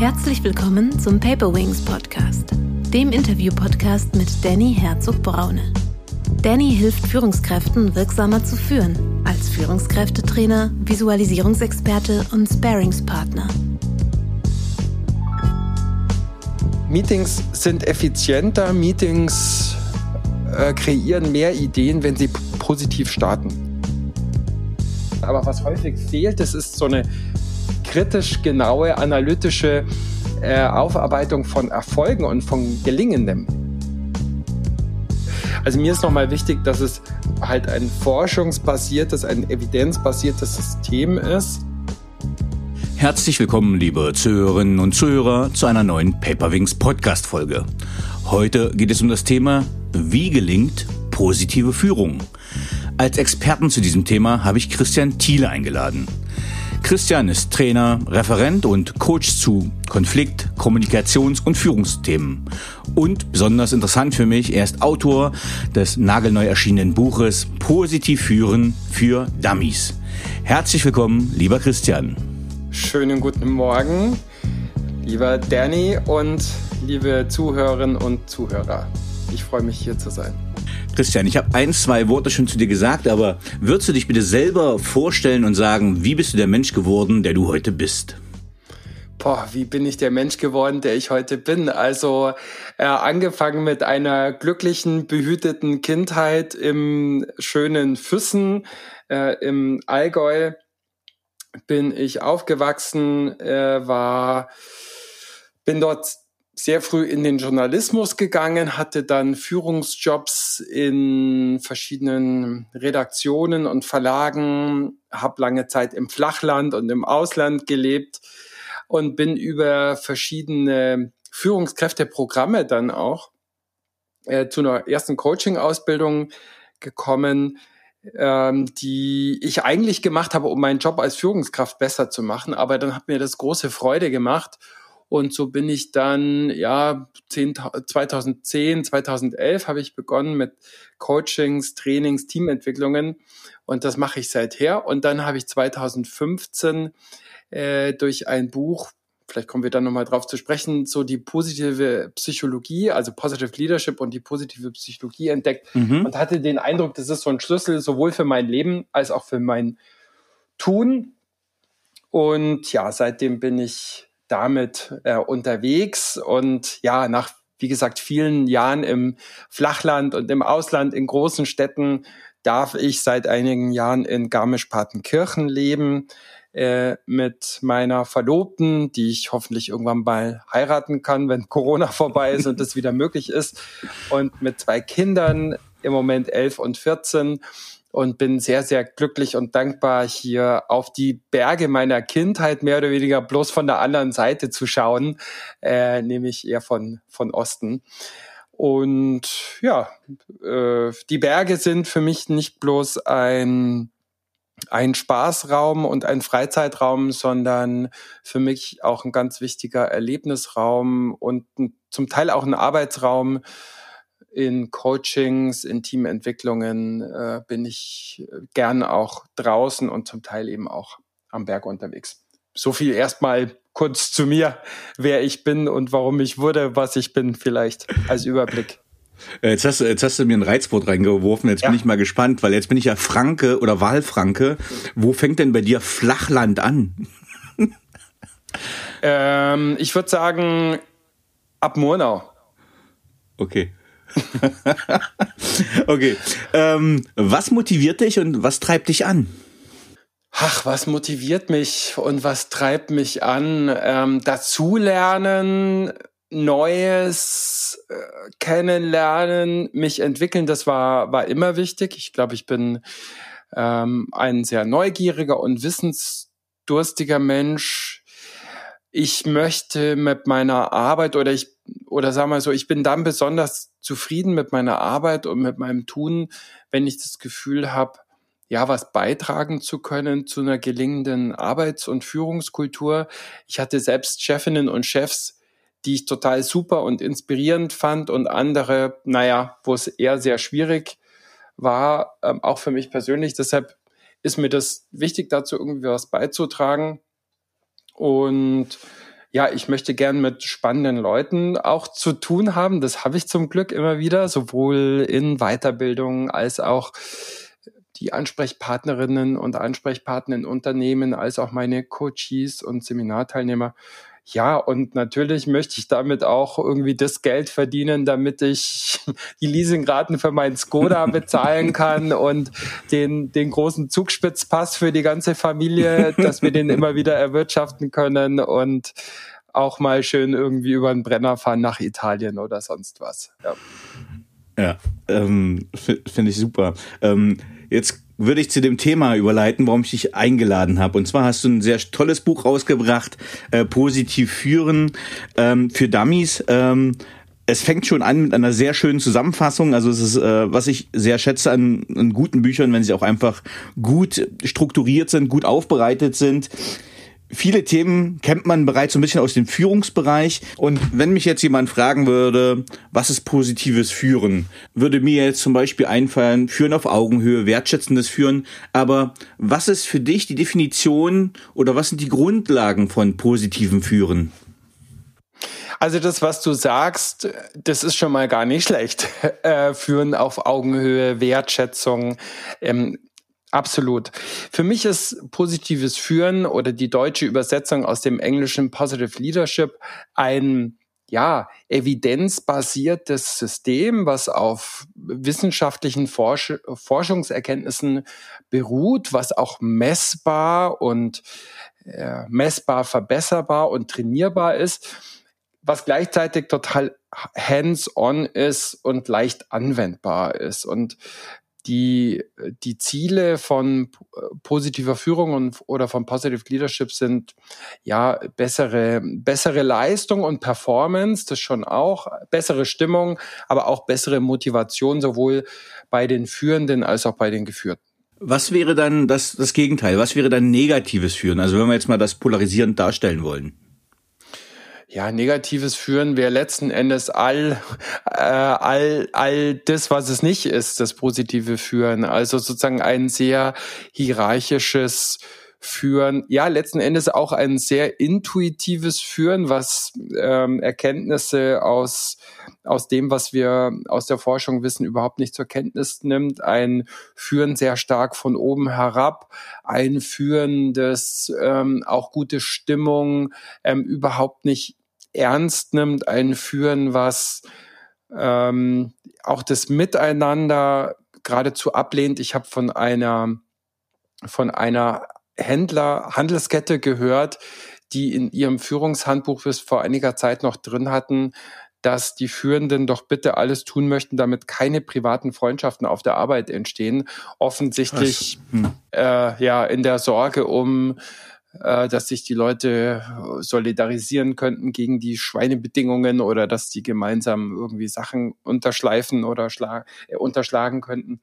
Herzlich willkommen zum Paper Wings Podcast, dem Interview-Podcast mit Danny Herzog-Braune. Danny hilft Führungskräften wirksamer zu führen, als Führungskräftetrainer, Visualisierungsexperte und Sparingspartner. Meetings sind effizienter, Meetings äh, kreieren mehr Ideen, wenn sie positiv starten. Aber was häufig fehlt, das ist so eine kritisch genaue, analytische äh, Aufarbeitung von Erfolgen und von Gelingendem. Also mir ist nochmal wichtig, dass es halt ein forschungsbasiertes, ein evidenzbasiertes System ist. Herzlich willkommen, liebe Zuhörerinnen und Zuhörer, zu einer neuen Paperwings Podcast Folge. Heute geht es um das Thema, wie gelingt positive Führung? Als Experten zu diesem Thema habe ich Christian Thiele eingeladen. Christian ist Trainer, Referent und Coach zu Konflikt-, Kommunikations- und Führungsthemen. Und besonders interessant für mich, er ist Autor des nagelneu erschienenen Buches Positiv führen für Dummies. Herzlich willkommen, lieber Christian. Schönen guten Morgen, lieber Danny und liebe Zuhörerinnen und Zuhörer. Ich freue mich hier zu sein. Christian, ich habe ein, zwei Worte schon zu dir gesagt, aber würdest du dich bitte selber vorstellen und sagen, wie bist du der Mensch geworden, der du heute bist? Boah, wie bin ich der Mensch geworden, der ich heute bin? Also äh, angefangen mit einer glücklichen, behüteten Kindheit im schönen Füssen äh, im Allgäu bin ich aufgewachsen, äh, war bin dort sehr früh in den Journalismus gegangen, hatte dann Führungsjobs in verschiedenen Redaktionen und Verlagen, habe lange Zeit im Flachland und im Ausland gelebt und bin über verschiedene Führungskräfteprogramme dann auch äh, zu einer ersten Coaching-Ausbildung gekommen, ähm, die ich eigentlich gemacht habe, um meinen Job als Führungskraft besser zu machen. Aber dann hat mir das große Freude gemacht und so bin ich dann, ja, 10, 2010, 2011 habe ich begonnen mit Coachings, Trainings, Teamentwicklungen. Und das mache ich seither. Und dann habe ich 2015 äh, durch ein Buch, vielleicht kommen wir dann nochmal drauf zu sprechen, so die positive Psychologie, also Positive Leadership und die positive Psychologie entdeckt mhm. und hatte den Eindruck, das ist so ein Schlüssel sowohl für mein Leben als auch für mein Tun. Und ja, seitdem bin ich damit äh, unterwegs und ja, nach, wie gesagt, vielen Jahren im Flachland und im Ausland in großen Städten darf ich seit einigen Jahren in Garmisch-Partenkirchen leben äh, mit meiner Verlobten, die ich hoffentlich irgendwann mal heiraten kann, wenn Corona vorbei ist und das wieder möglich ist. Und mit zwei Kindern, im Moment elf und 14 und bin sehr, sehr glücklich und dankbar, hier auf die Berge meiner Kindheit mehr oder weniger bloß von der anderen Seite zu schauen, äh, nämlich eher von, von Osten. Und ja, äh, die Berge sind für mich nicht bloß ein, ein Spaßraum und ein Freizeitraum, sondern für mich auch ein ganz wichtiger Erlebnisraum und zum Teil auch ein Arbeitsraum, in Coachings, in Teamentwicklungen äh, bin ich gern auch draußen und zum Teil eben auch am Berg unterwegs. So viel erstmal kurz zu mir, wer ich bin und warum ich wurde, was ich bin, vielleicht als Überblick. Jetzt hast, du, jetzt hast du mir ein Reizwort reingeworfen. Jetzt ja. bin ich mal gespannt, weil jetzt bin ich ja Franke oder Wahlfranke. Wo fängt denn bei dir Flachland an? ähm, ich würde sagen, ab Murnau. Okay. okay. Ähm, was motiviert dich und was treibt dich an? Ach, was motiviert mich und was treibt mich an? Ähm, dazulernen, Neues äh, kennenlernen, mich entwickeln, das war, war immer wichtig. Ich glaube, ich bin ähm, ein sehr neugieriger und wissensdurstiger Mensch. Ich möchte mit meiner Arbeit oder ich oder sagen wir so, ich bin dann besonders zufrieden mit meiner Arbeit und mit meinem Tun, wenn ich das Gefühl habe, ja, was beitragen zu können zu einer gelingenden Arbeits- und Führungskultur. Ich hatte selbst Chefinnen und Chefs, die ich total super und inspirierend fand und andere, naja, wo es eher sehr schwierig war, ähm, auch für mich persönlich. Deshalb ist mir das wichtig, dazu irgendwie was beizutragen. Und ja, ich möchte gern mit spannenden Leuten auch zu tun haben. Das habe ich zum Glück immer wieder, sowohl in Weiterbildung als auch die Ansprechpartnerinnen und Ansprechpartner in Unternehmen, als auch meine Coaches und Seminarteilnehmer. Ja, und natürlich möchte ich damit auch irgendwie das Geld verdienen, damit ich die Leasingraten für meinen Skoda bezahlen kann und den, den großen Zugspitzpass für die ganze Familie, dass wir den immer wieder erwirtschaften können und auch mal schön irgendwie über den Brenner fahren nach Italien oder sonst was. Ja, ja ähm, finde ich super. Ähm, jetzt würde ich zu dem Thema überleiten, warum ich dich eingeladen habe. Und zwar hast du ein sehr tolles Buch rausgebracht, äh, Positiv führen ähm, für Dummies. Ähm, es fängt schon an mit einer sehr schönen Zusammenfassung. Also es ist, äh, was ich sehr schätze an, an guten Büchern, wenn sie auch einfach gut strukturiert sind, gut aufbereitet sind. Viele Themen kennt man bereits so ein bisschen aus dem Führungsbereich. Und wenn mich jetzt jemand fragen würde, was ist positives Führen, würde mir jetzt zum Beispiel einfallen, Führen auf Augenhöhe, wertschätzendes Führen. Aber was ist für dich die Definition oder was sind die Grundlagen von positivem Führen? Also das, was du sagst, das ist schon mal gar nicht schlecht. Äh, führen auf Augenhöhe, Wertschätzung. Ähm, Absolut. Für mich ist positives Führen oder die deutsche Übersetzung aus dem englischen Positive Leadership ein ja, evidenzbasiertes System, was auf wissenschaftlichen Forsch Forschungserkenntnissen beruht, was auch messbar und äh, messbar verbesserbar und trainierbar ist, was gleichzeitig total hands-on ist und leicht anwendbar ist. Und die, die Ziele von äh, positiver Führung und, oder von Positive Leadership sind ja bessere, bessere Leistung und Performance, das schon auch, bessere Stimmung, aber auch bessere Motivation, sowohl bei den Führenden als auch bei den Geführten. Was wäre dann das, das Gegenteil? Was wäre dann negatives Führen? Also wenn wir jetzt mal das polarisierend darstellen wollen ja, negatives Führen wäre letzten Endes all, äh, all, all das, was es nicht ist, das positive Führen. Also sozusagen ein sehr hierarchisches Führen. Ja, letzten Endes auch ein sehr intuitives Führen, was ähm, Erkenntnisse aus, aus dem, was wir aus der Forschung wissen, überhaupt nicht zur Kenntnis nimmt. Ein Führen sehr stark von oben herab, ein Führen, das ähm, auch gute Stimmung ähm, überhaupt nicht ernst nimmt, ein Führen, was ähm, auch das Miteinander geradezu ablehnt. Ich habe von einer von einer Händler Handelskette gehört, die in ihrem Führungshandbuch bis vor einiger Zeit noch drin hatten, dass die Führenden doch bitte alles tun möchten, damit keine privaten Freundschaften auf der Arbeit entstehen. Offensichtlich hm. äh, ja in der Sorge um dass sich die Leute solidarisieren könnten gegen die Schweinebedingungen oder dass die gemeinsam irgendwie Sachen unterschleifen oder schlag, äh, unterschlagen könnten.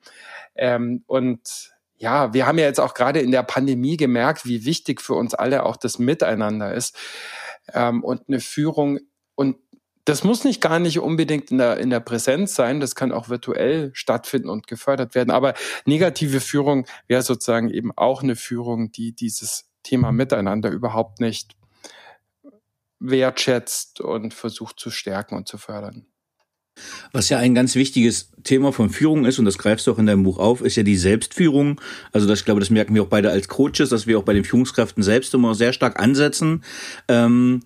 Ähm, und ja, wir haben ja jetzt auch gerade in der Pandemie gemerkt, wie wichtig für uns alle auch das Miteinander ist ähm, und eine Führung und das muss nicht gar nicht unbedingt in der, in der Präsenz sein, das kann auch virtuell stattfinden und gefördert werden. Aber negative Führung wäre sozusagen eben auch eine Führung, die dieses Thema Miteinander überhaupt nicht wertschätzt und versucht zu stärken und zu fördern. Was ja ein ganz wichtiges Thema von Führung ist, und das greifst du auch in deinem Buch auf, ist ja die Selbstführung. Also das, ich glaube, das merken wir auch beide als Coaches, dass wir auch bei den Führungskräften selbst immer sehr stark ansetzen. Ähm,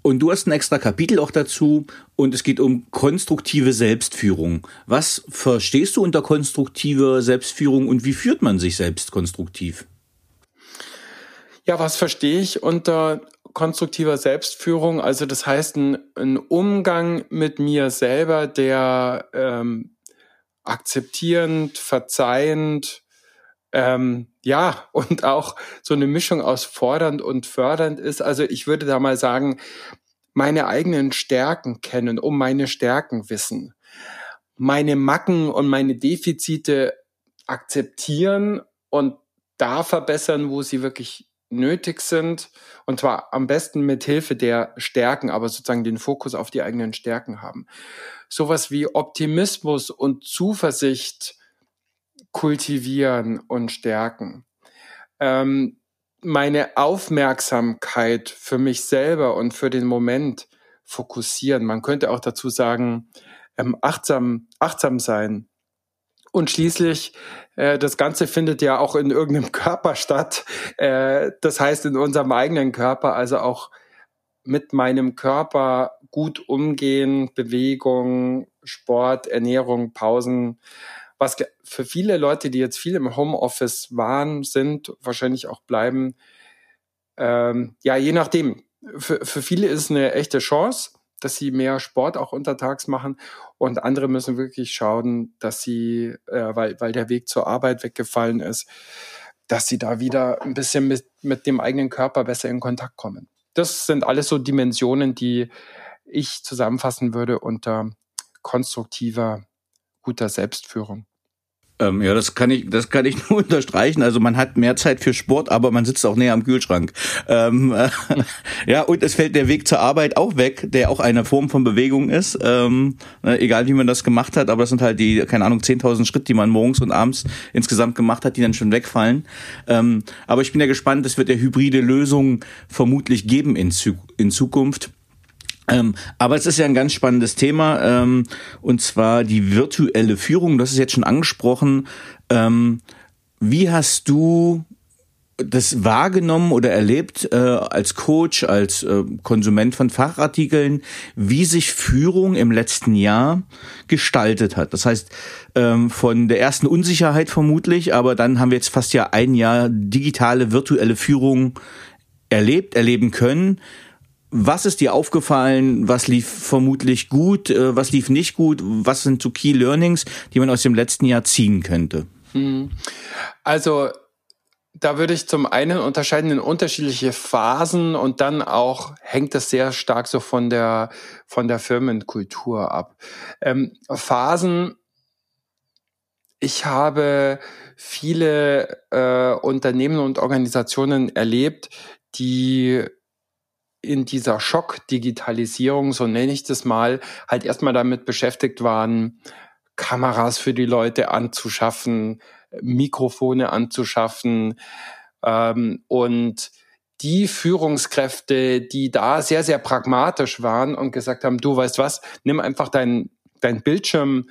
und du hast ein extra Kapitel auch dazu und es geht um konstruktive Selbstführung. Was verstehst du unter konstruktiver Selbstführung und wie führt man sich selbst konstruktiv? Ja, was verstehe ich unter konstruktiver Selbstführung? Also das heißt ein, ein Umgang mit mir selber, der ähm, akzeptierend, verzeihend, ähm, ja, und auch so eine Mischung aus fordernd und fördernd ist. Also ich würde da mal sagen, meine eigenen Stärken kennen, um meine Stärken wissen, meine Macken und meine Defizite akzeptieren und da verbessern, wo sie wirklich nötig sind und zwar am besten mit Hilfe der Stärken, aber sozusagen den Fokus auf die eigenen Stärken haben. Sowas wie Optimismus und Zuversicht kultivieren und stärken. Ähm, meine Aufmerksamkeit für mich selber und für den Moment fokussieren. Man könnte auch dazu sagen, ähm, achtsam, achtsam sein. Und schließlich, äh, das Ganze findet ja auch in irgendeinem Körper statt. Äh, das heißt in unserem eigenen Körper, also auch mit meinem Körper gut umgehen, Bewegung, Sport, Ernährung, Pausen, was für viele Leute, die jetzt viel im Homeoffice waren, sind, wahrscheinlich auch bleiben, ähm, ja, je nachdem. Für, für viele ist es eine echte Chance, dass sie mehr Sport auch untertags machen und andere müssen wirklich schauen, dass sie, äh, weil, weil der Weg zur Arbeit weggefallen ist, dass sie da wieder ein bisschen mit, mit dem eigenen Körper besser in Kontakt kommen. Das sind alles so Dimensionen, die ich zusammenfassen würde unter konstruktiver, guter Selbstführung. Ähm, ja, das kann ich, das kann ich nur unterstreichen. Also man hat mehr Zeit für Sport, aber man sitzt auch näher am Kühlschrank. Ähm, äh, ja, und es fällt der Weg zur Arbeit auch weg, der auch eine Form von Bewegung ist. Ähm, ne, egal wie man das gemacht hat, aber das sind halt die, keine Ahnung, 10.000 Schritt, die man morgens und abends insgesamt gemacht hat, die dann schon wegfallen. Ähm, aber ich bin ja gespannt, es wird ja hybride Lösungen vermutlich geben in, in Zukunft. Ähm, aber es ist ja ein ganz spannendes Thema, ähm, und zwar die virtuelle Führung. Das ist jetzt schon angesprochen. Ähm, wie hast du das wahrgenommen oder erlebt äh, als Coach, als äh, Konsument von Fachartikeln, wie sich Führung im letzten Jahr gestaltet hat? Das heißt, ähm, von der ersten Unsicherheit vermutlich, aber dann haben wir jetzt fast ja ein Jahr digitale, virtuelle Führung erlebt, erleben können. Was ist dir aufgefallen? Was lief vermutlich gut? Äh, was lief nicht gut? Was sind so Key Learnings, die man aus dem letzten Jahr ziehen könnte? Hm. Also da würde ich zum einen unterscheiden in unterschiedliche Phasen und dann auch hängt das sehr stark so von der von der Firmenkultur ab. Ähm, Phasen. Ich habe viele äh, Unternehmen und Organisationen erlebt, die in dieser Schock-Digitalisierung, so nenne ich das mal, halt erstmal damit beschäftigt waren, Kameras für die Leute anzuschaffen, Mikrofone anzuschaffen ähm, und die Führungskräfte, die da sehr, sehr pragmatisch waren und gesagt haben, du weißt was, nimm einfach dein, dein Bildschirm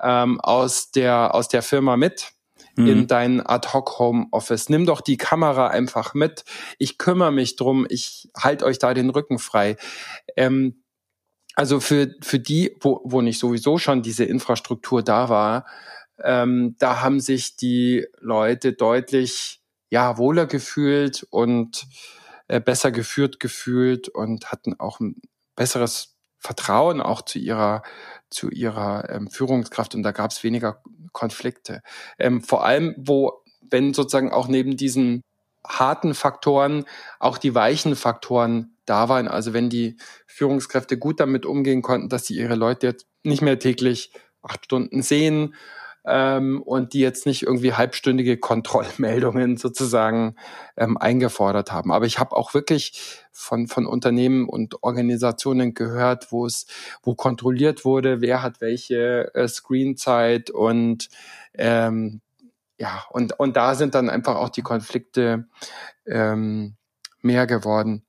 ähm, aus, der, aus der Firma mit mhm. in dein Ad-Hoc-Home-Office. Nimm doch die Kamera einfach mit. Ich kümmere mich drum. Ich halte euch da den Rücken frei. Ähm, also für, für die, wo, wo nicht sowieso schon diese Infrastruktur da war, ähm, da haben sich die Leute deutlich ja wohler gefühlt und äh, besser geführt gefühlt und hatten auch ein besseres Vertrauen auch zu ihrer zu ihrer ähm, Führungskraft und da gab es weniger Konflikte. Ähm, vor allem, wo, wenn sozusagen auch neben diesen harten Faktoren auch die weichen Faktoren da waren, also wenn die Führungskräfte gut damit umgehen konnten, dass sie ihre Leute jetzt nicht mehr täglich acht Stunden sehen, ähm, und die jetzt nicht irgendwie halbstündige Kontrollmeldungen sozusagen ähm, eingefordert haben. Aber ich habe auch wirklich von, von Unternehmen und Organisationen gehört, wo es, wo kontrolliert wurde, wer hat welche äh, Screenzeit und ähm, ja, und, und da sind dann einfach auch die Konflikte ähm, mehr geworden.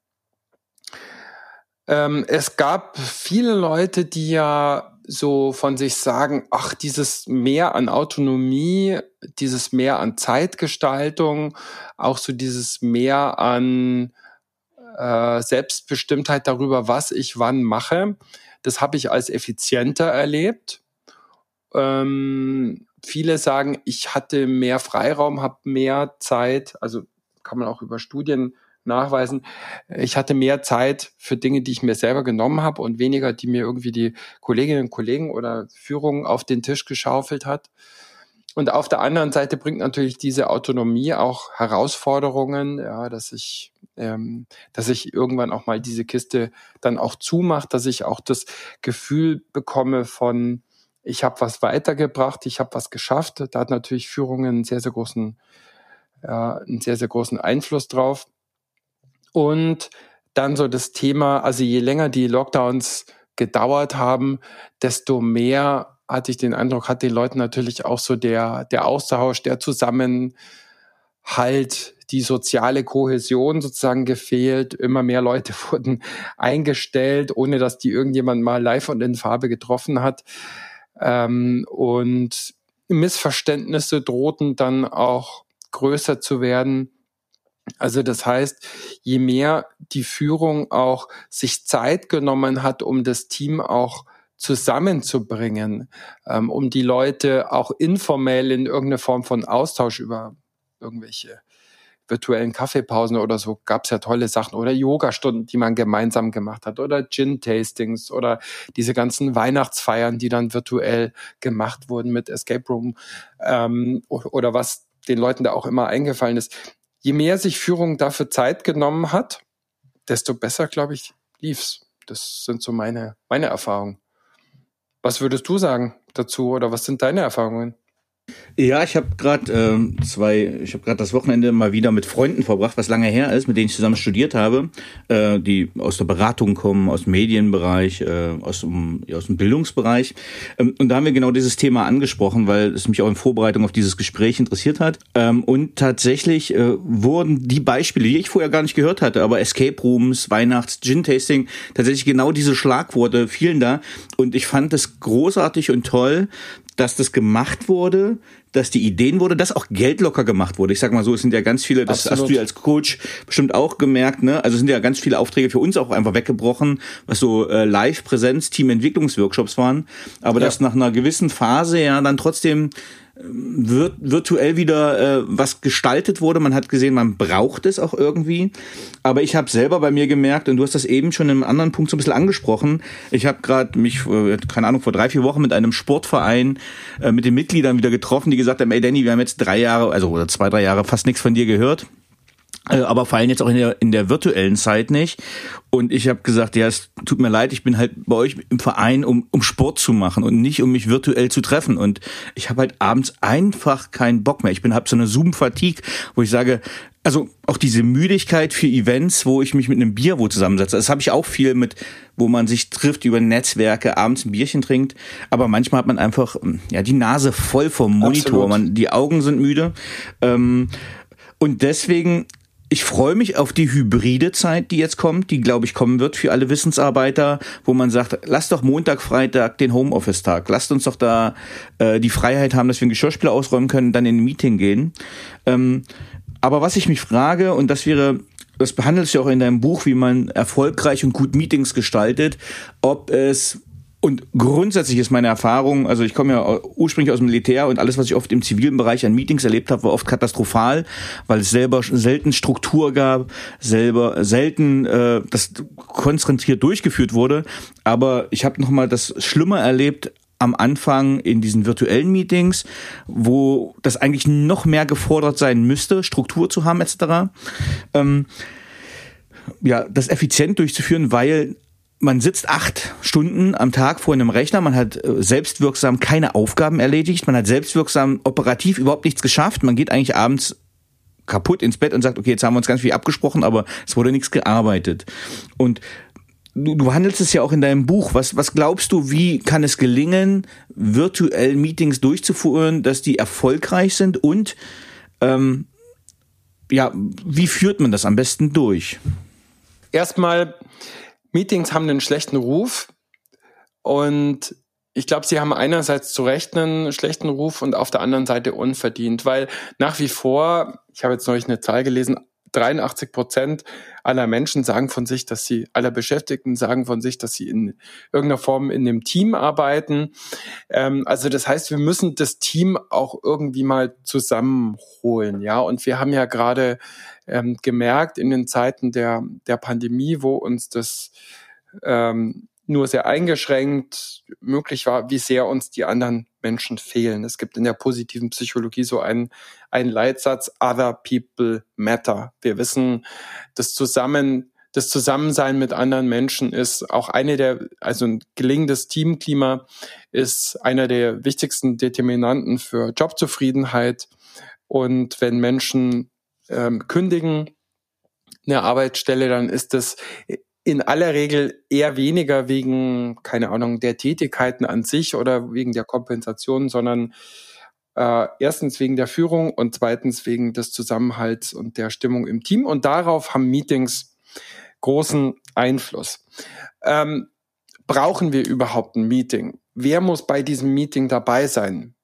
Ähm, es gab viele Leute, die ja so von sich sagen, ach, dieses Mehr an Autonomie, dieses Mehr an Zeitgestaltung, auch so dieses Mehr an äh, Selbstbestimmtheit darüber, was ich wann mache, das habe ich als effizienter erlebt. Ähm, viele sagen, ich hatte mehr Freiraum, habe mehr Zeit, also kann man auch über Studien nachweisen. Ich hatte mehr Zeit für Dinge, die ich mir selber genommen habe und weniger, die mir irgendwie die Kolleginnen und Kollegen oder Führung auf den Tisch geschaufelt hat. Und auf der anderen Seite bringt natürlich diese Autonomie auch Herausforderungen, ja, dass ich, ähm, dass ich irgendwann auch mal diese Kiste dann auch zumache, dass ich auch das Gefühl bekomme von, ich habe was weitergebracht, ich habe was geschafft. Da hat natürlich Führung einen sehr, sehr großen, ja, einen sehr, sehr großen Einfluss drauf. Und dann so das Thema, also je länger die Lockdowns gedauert haben, desto mehr hatte ich den Eindruck, hat den Leuten natürlich auch so der, der Austausch, der Zusammenhalt halt die soziale Kohäsion sozusagen gefehlt. Immer mehr Leute wurden eingestellt, ohne dass die irgendjemand mal live und in Farbe getroffen hat. Ähm, und Missverständnisse drohten dann auch größer zu werden. Also das heißt, je mehr die Führung auch sich Zeit genommen hat, um das Team auch zusammenzubringen, ähm, um die Leute auch informell in irgendeine Form von Austausch über irgendwelche virtuellen Kaffeepausen oder so gab es ja tolle Sachen oder Yoga-Stunden, die man gemeinsam gemacht hat oder Gin-Tastings oder diese ganzen Weihnachtsfeiern, die dann virtuell gemacht wurden mit Escape Room ähm, oder was den Leuten da auch immer eingefallen ist. Je mehr sich Führung dafür Zeit genommen hat, desto besser, glaube ich, lief's. Das sind so meine, meine Erfahrungen. Was würdest du sagen dazu oder was sind deine Erfahrungen? Ja, ich habe gerade äh, zwei, ich habe gerade das Wochenende mal wieder mit Freunden verbracht, was lange her ist, mit denen ich zusammen studiert habe, äh, die aus der Beratung kommen, aus dem Medienbereich, äh, aus, dem, ja, aus dem Bildungsbereich. Ähm, und da haben wir genau dieses Thema angesprochen, weil es mich auch in Vorbereitung auf dieses Gespräch interessiert hat. Ähm, und tatsächlich äh, wurden die Beispiele, die ich vorher gar nicht gehört hatte, aber Escape Rooms, Weihnachts, Gin-Tasting, tatsächlich genau diese Schlagworte fielen da. Und ich fand es großartig und toll, dass das gemacht wurde, dass die Ideen wurde, dass auch Geld locker gemacht wurde. Ich sag mal so, es sind ja ganz viele, das Absolut. hast du ja als Coach bestimmt auch gemerkt, ne? Also es sind ja ganz viele Aufträge für uns auch einfach weggebrochen, was so äh, Live-Präsenz, Team-Entwicklungsworkshops waren. Aber ja. dass nach einer gewissen Phase ja dann trotzdem wird virtuell wieder äh, was gestaltet wurde. Man hat gesehen, man braucht es auch irgendwie. Aber ich habe selber bei mir gemerkt, und du hast das eben schon in einem anderen Punkt so ein bisschen angesprochen. Ich habe gerade mich, äh, keine Ahnung, vor drei, vier Wochen mit einem Sportverein, äh, mit den Mitgliedern wieder getroffen, die gesagt haben, ey Danny, wir haben jetzt drei Jahre, also oder zwei, drei Jahre fast nichts von dir gehört. Äh, aber fallen jetzt auch in der, in der virtuellen Zeit nicht. Und ich habe gesagt, ja, es tut mir leid, ich bin halt bei euch im Verein, um, um Sport zu machen und nicht, um mich virtuell zu treffen. Und ich habe halt abends einfach keinen Bock mehr. Ich bin hab so eine Zoom-Fatigue, wo ich sage, also auch diese Müdigkeit für Events, wo ich mich mit einem Bier wo zusammensetze. Das habe ich auch viel mit, wo man sich trifft über Netzwerke, abends ein Bierchen trinkt. Aber manchmal hat man einfach ja die Nase voll vom Monitor. Man, die Augen sind müde. Ähm, und deswegen ich freue mich auf die hybride Zeit, die jetzt kommt, die, glaube ich, kommen wird für alle Wissensarbeiter, wo man sagt, lass doch Montag, Freitag den Homeoffice-Tag. Lasst uns doch da äh, die Freiheit haben, dass wir einen Geschirrspüler ausräumen können, dann in ein Meeting gehen. Ähm, aber was ich mich frage, und das wäre, das behandelst du auch in deinem Buch, wie man erfolgreich und gut Meetings gestaltet, ob es und grundsätzlich ist meine Erfahrung, also ich komme ja ursprünglich aus dem Militär und alles, was ich oft im zivilen Bereich an Meetings erlebt habe, war oft katastrophal, weil es selber selten Struktur gab, selber selten äh, das konzentriert durchgeführt wurde. Aber ich habe noch mal das Schlimme erlebt am Anfang in diesen virtuellen Meetings, wo das eigentlich noch mehr gefordert sein müsste, Struktur zu haben etc. Ähm, ja, das effizient durchzuführen, weil man sitzt acht Stunden am Tag vor einem Rechner, man hat äh, selbstwirksam keine Aufgaben erledigt, man hat selbstwirksam operativ überhaupt nichts geschafft, man geht eigentlich abends kaputt ins Bett und sagt, okay, jetzt haben wir uns ganz viel abgesprochen, aber es wurde nichts gearbeitet. Und du, du handelst es ja auch in deinem Buch. Was, was glaubst du, wie kann es gelingen, virtuell Meetings durchzuführen, dass die erfolgreich sind und ähm, ja, wie führt man das am besten durch? Erstmal Meetings haben einen schlechten Ruf und ich glaube, sie haben einerseits zu Recht einen schlechten Ruf und auf der anderen Seite unverdient, weil nach wie vor, ich habe jetzt neulich eine Zahl gelesen, 83 Prozent aller Menschen sagen von sich, dass sie, aller Beschäftigten sagen von sich, dass sie in irgendeiner Form in einem Team arbeiten. Ähm, also das heißt, wir müssen das Team auch irgendwie mal zusammenholen, ja. Und wir haben ja gerade ähm, gemerkt in den Zeiten der, der Pandemie, wo uns das ähm, nur sehr eingeschränkt möglich war, wie sehr uns die anderen Menschen fehlen. Es gibt in der positiven Psychologie so einen, einen Leitsatz, Other People Matter. Wir wissen, das Zusammen, das Zusammensein mit anderen Menschen ist auch eine der, also ein gelingendes Teamklima ist einer der wichtigsten Determinanten für Jobzufriedenheit. Und wenn Menschen ähm, kündigen eine Arbeitsstelle, dann ist das in aller Regel eher weniger wegen, keine Ahnung, der Tätigkeiten an sich oder wegen der Kompensation, sondern Äh, erstens wegen der Führung und zweitens wegen des Zusammenhalts und der Stimmung im Team. Und darauf haben Meetings großen Einfluss. Ähm, brauchen wir überhaupt ein Meeting? Wer muss bei diesem Meeting dabei sein?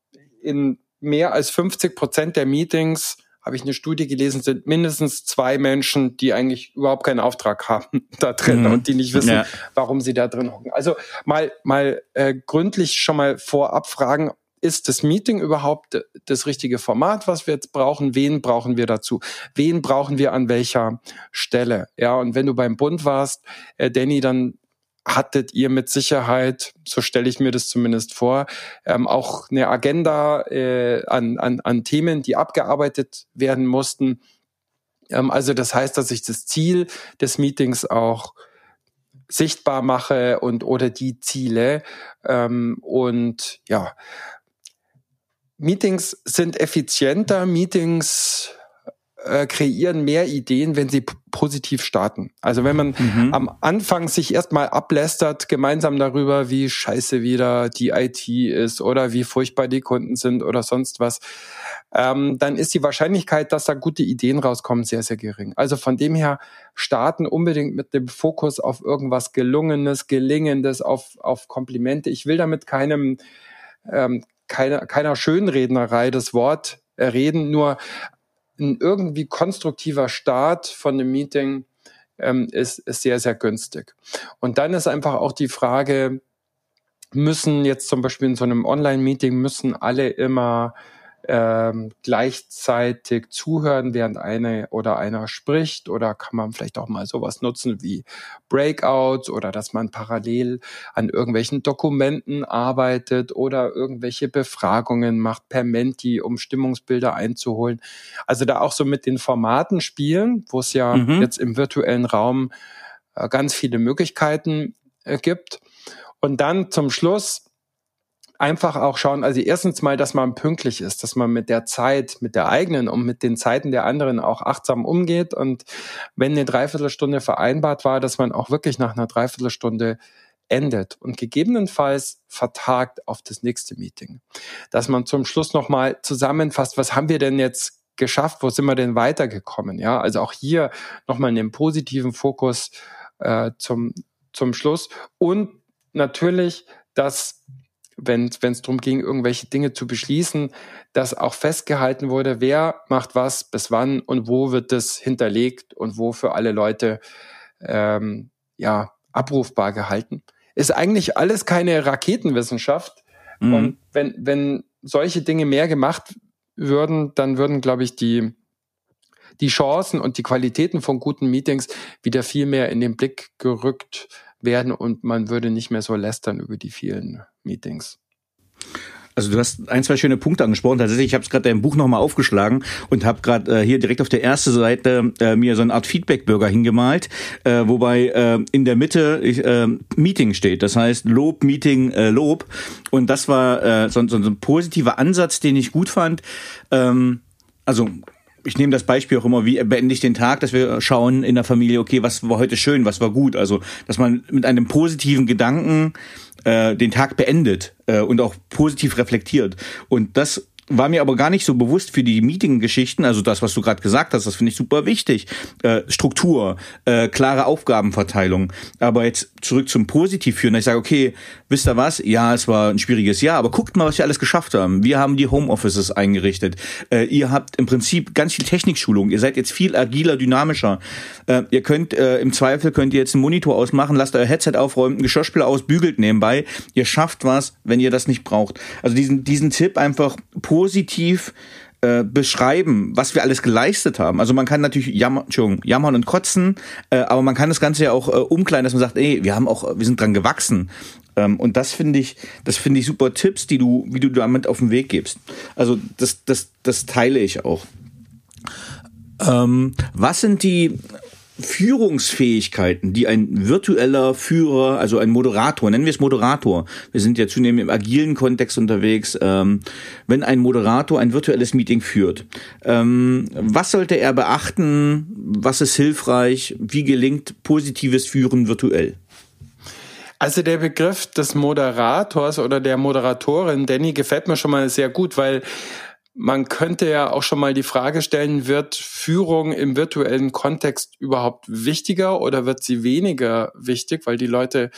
In mehr als 50 Prozent der Meetings habe ich eine Studie gelesen, sind mindestens zwei Menschen, die eigentlich überhaupt keinen Auftrag haben da drin mhm. und die nicht wissen, ja. warum sie da drin hocken. Also mal mal äh, gründlich schon mal vorab fragen, ist das Meeting überhaupt das richtige Format, was wir jetzt brauchen? Wen brauchen wir dazu? Wen brauchen wir an welcher Stelle? Ja, und wenn du beim Bund warst, äh, Danny, dann hattet ihr mit Sicherheit, so stelle ich mir das zumindest vor, ähm, auch eine Agenda äh, an, an, an Themen, die abgearbeitet werden mussten. Ähm, also das heißt, dass ich das Ziel des Meetings auch sichtbar mache und oder die Ziele. Ähm, und ja, Meetings sind effizienter, Meetings äh, kreieren mehr Ideen, wenn sie positiv starten. Also wenn man mhm. am Anfang sich erstmal ablästert, gemeinsam darüber, wie scheiße wieder die IT ist oder wie furchtbar die Kunden sind oder sonst was, ähm, dann ist die Wahrscheinlichkeit, dass da gute Ideen rauskommen, sehr, sehr gering. Also von dem her starten unbedingt mit dem Fokus auf irgendwas Gelungenes, Gelingendes, auf, auf Komplimente. Ich will damit keinem ähm, keiner, keiner Schönrednerei das Wort reden, nur ein irgendwie konstruktiver Start von einem Meeting ähm, ist, ist sehr, sehr günstig. Und dann ist einfach auch die Frage, müssen jetzt zum Beispiel in so einem Online-Meeting, müssen alle immer ähm, gleichzeitig zuhören, während eine oder einer spricht oder kann man vielleicht auch mal sowas nutzen wie Breakouts oder dass man parallel an irgendwelchen Dokumenten arbeitet oder irgendwelche Befragungen macht per Menti, um Stimmungsbilder einzuholen. Also da auch so mit den Formaten spielen, wo es ja mhm. jetzt im virtuellen Raum äh, ganz viele Möglichkeiten äh, gibt. Und dann zum Schluss einfach auch schauen, also erstens mal, dass man pünktlich ist, dass man mit der Zeit, mit der eigenen und mit den Zeiten der anderen auch achtsam umgeht und wenn eine Dreiviertelstunde vereinbart war, dass man auch wirklich nach einer Dreiviertelstunde endet und gegebenenfalls vertagt auf das nächste Meeting. Dass man zum Schluss nochmal zusammenfasst, was haben wir denn jetzt geschafft, wo sind wir denn weitergekommen? Ja, also auch hier nochmal einen positiven Fokus äh, zum, zum Schluss und natürlich, dass wenn es darum ging, irgendwelche Dinge zu beschließen, dass auch festgehalten wurde, wer macht was, bis wann und wo wird das hinterlegt und wo für alle Leute ähm, ja abrufbar gehalten. Ist eigentlich alles keine Raketenwissenschaft. Mhm. Und wenn, wenn solche Dinge mehr gemacht würden, dann würden, glaube ich, die die Chancen und die Qualitäten von guten Meetings wieder viel mehr in den Blick gerückt werden und man würde nicht mehr so lästern über die vielen Meetings. Also du hast ein, zwei schöne Punkte angesprochen. Tatsächlich, ich habe es gerade dein Buch nochmal aufgeschlagen und habe gerade äh, hier direkt auf der ersten Seite äh, mir so eine Art Feedback-Bürger hingemalt, äh, wobei äh, in der Mitte äh, Meeting steht. Das heißt Lob, Meeting, äh, Lob. Und das war äh, so, so, so ein positiver Ansatz, den ich gut fand. Ähm, also ich nehme das Beispiel auch immer, wie beende ich den Tag, dass wir schauen in der Familie, okay, was war heute schön, was war gut. Also, dass man mit einem positiven Gedanken äh, den Tag beendet äh, und auch positiv reflektiert. Und das war mir aber gar nicht so bewusst für die Meeting-Geschichten, also das, was du gerade gesagt hast, das finde ich super wichtig. Äh, Struktur, äh, klare Aufgabenverteilung. Aber jetzt zurück zum Positiv führen, ich sage, okay, wisst ihr was? Ja, es war ein schwieriges Jahr, aber guckt mal, was wir alles geschafft haben. Wir haben die Homeoffices eingerichtet. Äh, ihr habt im Prinzip ganz viel Technikschulung. Ihr seid jetzt viel agiler, dynamischer. Äh, ihr könnt äh, im Zweifel könnt ihr jetzt einen Monitor ausmachen, lasst euer Headset aufräumen, ein Geschirrspüler aus, bügelt nebenbei. Ihr schafft was, wenn ihr das nicht braucht. Also diesen diesen Tipp einfach positiv äh, beschreiben, was wir alles geleistet haben. Also man kann natürlich jammern, jammern und kotzen, äh, aber man kann das Ganze ja auch äh, umkleiden, dass man sagt, ey, wir haben auch, wir sind dran gewachsen. Ähm, und das finde ich, das finde ich super Tipps, die du, wie du damit auf den Weg gibst. Also das, das, das teile ich auch. Ähm, was sind die Führungsfähigkeiten, die ein virtueller Führer, also ein Moderator, nennen wir es Moderator, wir sind ja zunehmend im agilen Kontext unterwegs, ähm, wenn ein Moderator ein virtuelles Meeting führt, ähm, was sollte er beachten, was ist hilfreich, wie gelingt positives Führen virtuell? Also der Begriff des Moderators oder der Moderatorin, Danny, gefällt mir schon mal sehr gut, weil man könnte ja auch schon mal die Frage stellen, wird Führung im virtuellen Kontext überhaupt wichtiger oder wird sie weniger wichtig, weil die Leute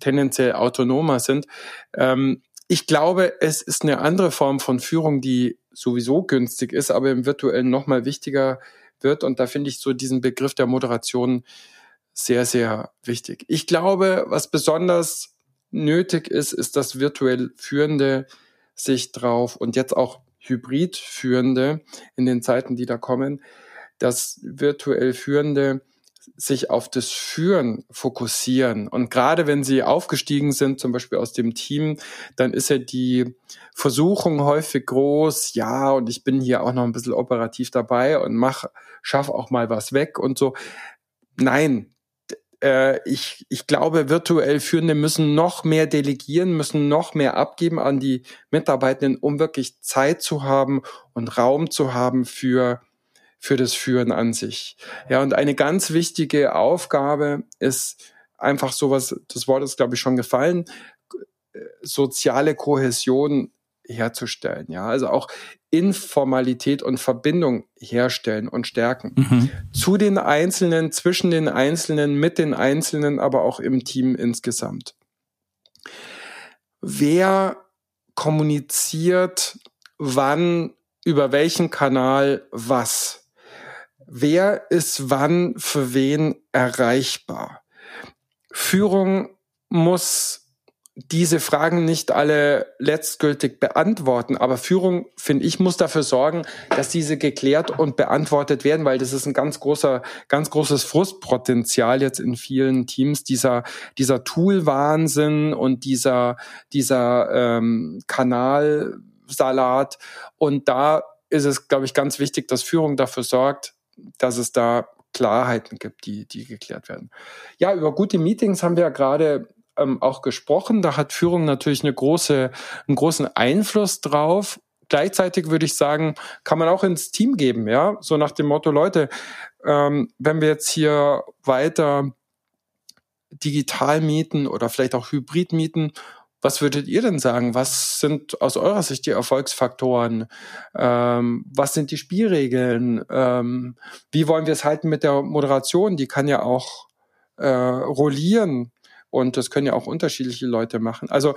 tendenziell autonomer sind? Ähm, ich glaube, es ist eine andere Form von Führung, die sowieso günstig ist, aber im virtuellen nochmal wichtiger wird. Und da finde ich so diesen Begriff der Moderation sehr, sehr wichtig. Ich glaube, was besonders nötig ist, ist, dass virtuell Führende sich drauf und jetzt auch Hybrid Führende in den Zeiten, die da kommen, dass virtuell Führende sich auf das Führen fokussieren. Und gerade wenn sie aufgestiegen sind, zum Beispiel aus dem Team, dann ist ja die Versuchung häufig groß, ja, und ich bin hier auch noch ein bisschen operativ dabei und mach, schaff auch mal was weg und so. Nein, ich, ich glaube, virtuell Führende müssen noch mehr delegieren, müssen noch mehr abgeben an die Mitarbeitenden, um wirklich Zeit zu haben und Raum zu haben für, für das Führen an sich. Ja, und eine ganz wichtige Aufgabe ist einfach sowas, das Wort ist, glaube ich, schon gefallen, soziale Kohäsion herzustellen. Ja, also auch Informalität und Verbindung herstellen und stärken. Mhm. Zu den Einzelnen, zwischen den Einzelnen, mit den Einzelnen, aber auch im Team insgesamt. Wer kommuniziert wann, über welchen Kanal was? Wer ist wann für wen erreichbar? Führung muss diese Fragen nicht alle letztgültig beantworten, aber Führung, finde ich, muss dafür sorgen, dass diese geklärt und beantwortet werden, weil das ist ein ganz großer, ganz großes Frustpotenzial jetzt in vielen Teams, dieser, dieser Tool-Wahnsinn und dieser, dieser ähm, Kanalsalat. Und da ist es, glaube ich, ganz wichtig, dass Führung dafür sorgt, dass es da Klarheiten gibt, die, die geklärt werden. Ja, über gute Meetings haben wir ja gerade ähm, auch gesprochen. Da hat Führung natürlich eine große, einen großen Einfluss drauf. Gleichzeitig würde ich sagen, kann man auch ins Team geben, ja, so nach dem Motto, Leute, ähm, wenn wir jetzt hier weiter digital mieten oder vielleicht auch hybrid mieten, was würdet ihr denn sagen? Was sind aus eurer Sicht die Erfolgsfaktoren? Ähm, was sind die Spielregeln? Ähm, wie wollen wir es halten mit der Moderation? Die kann ja auch äh, rollieren. Und das können ja auch unterschiedliche Leute machen. Also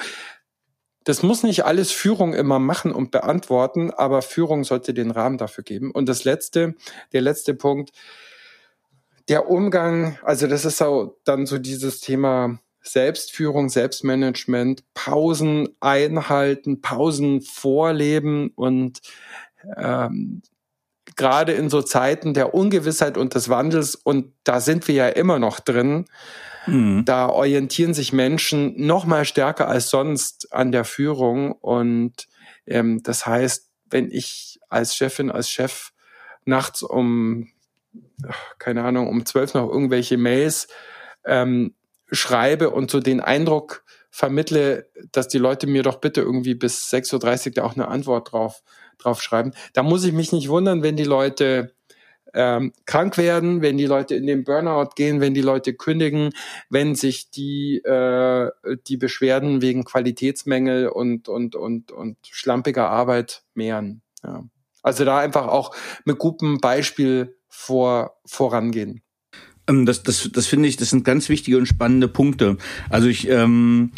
das muss nicht alles Führung immer machen und beantworten, aber Führung sollte den Rahmen dafür geben. Und das letzte, der letzte Punkt, der Umgang, also das ist auch dann so dieses Thema Selbstführung, Selbstmanagement, Pausen einhalten, Pausen vorleben und ähm, gerade in so Zeiten der Ungewissheit und des Wandels, und da sind wir ja immer noch drin, Mhm. Da orientieren sich Menschen noch mal stärker als sonst an der Führung. Und ähm, das heißt, wenn ich als Chefin, als Chef nachts um, keine Ahnung, um zwölf noch irgendwelche Mails ähm, schreibe und so den Eindruck vermittle, dass die Leute mir doch bitte irgendwie bis 6.30 Uhr da auch eine Antwort drauf, drauf schreiben. Da muss ich mich nicht wundern, wenn die Leute ähm, krank werden, wenn die Leute in den Burnout gehen, wenn die Leute kündigen, wenn sich die, äh, die Beschwerden wegen Qualitätsmängel und, und, und, und schlampiger Arbeit mehren. Ja. Also da einfach auch mit gutem Beispiel vor, vorangehen. Ähm, das, das, das finde ich, das sind ganz wichtige und spannende Punkte. Also ich, ähm,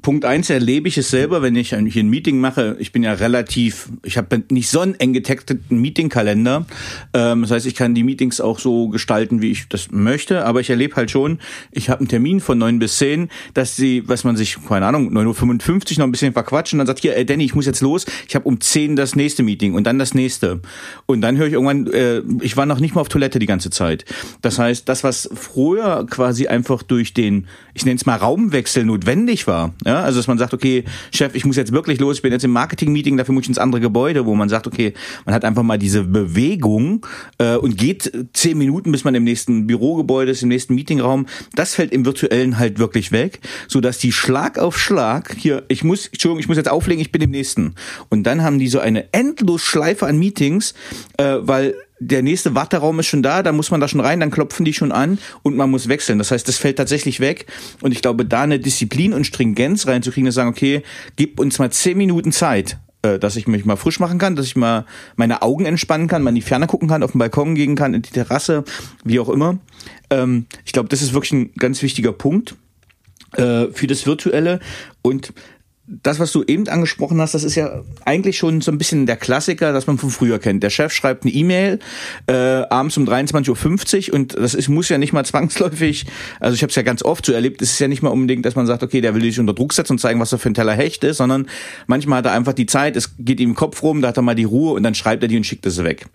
Punkt eins erlebe ich es selber, wenn ich hier ein Meeting mache. Ich bin ja relativ, ich habe nicht so einen eng getakteten Meetingkalender. Ähm, das heißt, ich kann die Meetings auch so gestalten, wie ich das möchte. Aber ich erlebe halt schon, ich habe einen Termin von neun bis zehn, dass sie, was man sich, keine Ahnung, neun Uhr fünfundfünfzig noch ein bisschen verquatschen. Dann sagt hier, ey Danny, ich muss jetzt los. Ich habe um zehn das nächste Meeting und dann das nächste. Und dann höre ich irgendwann, äh, ich war noch nicht mal auf Toilette die ganze Zeit. Das heißt, das, was früher quasi einfach durch den, ich nenne es mal Raumwechsel notwendig war, ja, also dass man sagt, okay, Chef, ich muss jetzt wirklich los, ich bin jetzt im Marketing-Meeting, dafür muss ich ins andere Gebäude, wo man sagt, okay, man hat einfach mal diese Bewegung äh, und geht zehn Minuten, bis man im nächsten Bürogebäude ist, im nächsten Meetingraum. Das fällt im virtuellen halt wirklich weg, so dass die Schlag auf Schlag hier, ich muss, Entschuldigung, ich muss jetzt auflegen, ich bin im nächsten. Und dann haben die so eine endlos Schleife an Meetings, äh, weil der nächste Warteraum ist schon da, da muss man da schon rein, dann klopfen die schon an und man muss wechseln. Das heißt, das fällt tatsächlich weg. Und ich glaube, da eine Disziplin und Stringenz reinzukriegen, dass sagen, okay, gib uns mal zehn Minuten Zeit, äh, dass ich mich mal frisch machen kann, dass ich mal meine Augen entspannen kann, mal in die Ferne gucken kann, auf den Balkon gehen kann, in die Terrasse, wie auch immer. Ähm, ich glaube, das ist wirklich ein ganz wichtiger Punkt äh, für das Virtuelle. Und das, was du eben angesprochen hast, das ist ja eigentlich schon so ein bisschen der Klassiker, das man von früher kennt. Der Chef schreibt eine E-Mail äh, abends um 23.50 Uhr und das ist, muss ja nicht mal zwangsläufig, also ich habe es ja ganz oft so erlebt, es ist ja nicht mal unbedingt, dass man sagt, okay, der will dich unter Druck setzen und zeigen, was er für ein Teller Hecht ist, sondern manchmal hat er einfach die Zeit, es geht ihm im Kopf rum, da hat er mal die Ruhe und dann schreibt er die und schickt es weg.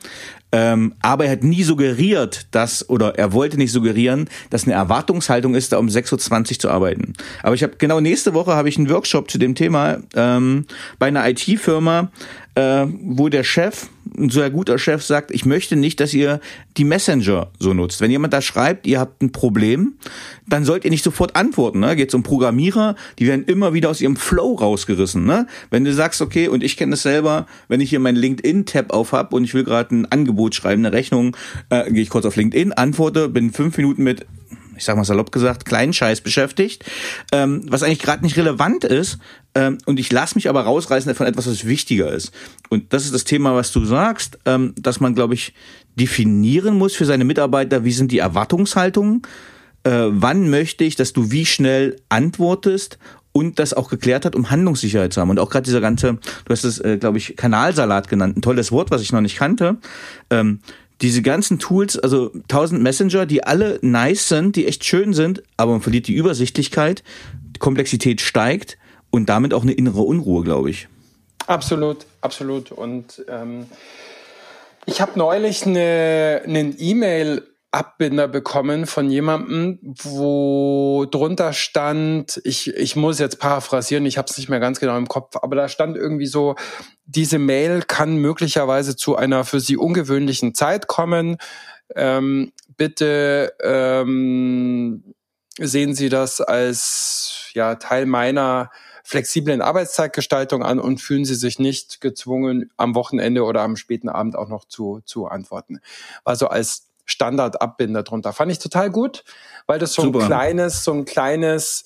Ähm, aber er hat nie suggeriert, dass, oder er wollte nicht suggerieren, dass eine Erwartungshaltung ist, da um 6.20 Uhr zu arbeiten. Aber ich habe genau nächste Woche habe ich einen Workshop zu dem Thema ähm, bei einer IT-Firma, äh, wo der Chef, ein sehr guter Chef, sagt, ich möchte nicht, dass ihr die Messenger so nutzt. Wenn jemand da schreibt, ihr habt ein Problem, dann sollt ihr nicht sofort antworten. Ne? Geht um Programmierer, die werden immer wieder aus ihrem Flow rausgerissen. Ne? Wenn du sagst, okay, und ich kenne das selber, wenn ich hier meinen LinkedIn-Tab auf habe und ich will gerade ein Angebot schreiben, eine Rechnung, äh, gehe ich kurz auf LinkedIn, antworte, bin fünf Minuten mit ich sag mal salopp gesagt, kleinen Scheiß beschäftigt, ähm, was eigentlich gerade nicht relevant ist. Ähm, und ich lasse mich aber rausreißen von etwas, was wichtiger ist. Und das ist das Thema, was du sagst, ähm, dass man, glaube ich, definieren muss für seine Mitarbeiter, wie sind die Erwartungshaltungen, äh, wann möchte ich, dass du wie schnell antwortest und das auch geklärt hat, um Handlungssicherheit zu haben. Und auch gerade dieser ganze, du hast es, äh, glaube ich, Kanalsalat genannt, ein tolles Wort, was ich noch nicht kannte. Ähm, diese ganzen Tools, also 1000 Messenger, die alle nice sind, die echt schön sind, aber man verliert die Übersichtlichkeit, die Komplexität steigt und damit auch eine innere Unruhe, glaube ich. Absolut, absolut. Und ähm, ich habe neulich eine E-Mail Abbinder bekommen von jemandem, wo drunter stand, ich, ich muss jetzt paraphrasieren, ich habe es nicht mehr ganz genau im Kopf, aber da stand irgendwie so, diese Mail kann möglicherweise zu einer für Sie ungewöhnlichen Zeit kommen. Ähm, bitte ähm, sehen Sie das als ja, Teil meiner flexiblen Arbeitszeitgestaltung an und fühlen Sie sich nicht gezwungen, am Wochenende oder am späten Abend auch noch zu, zu antworten. Also als Standardabbinder drunter. Fand ich total gut, weil das so Super. ein kleines, so ein kleines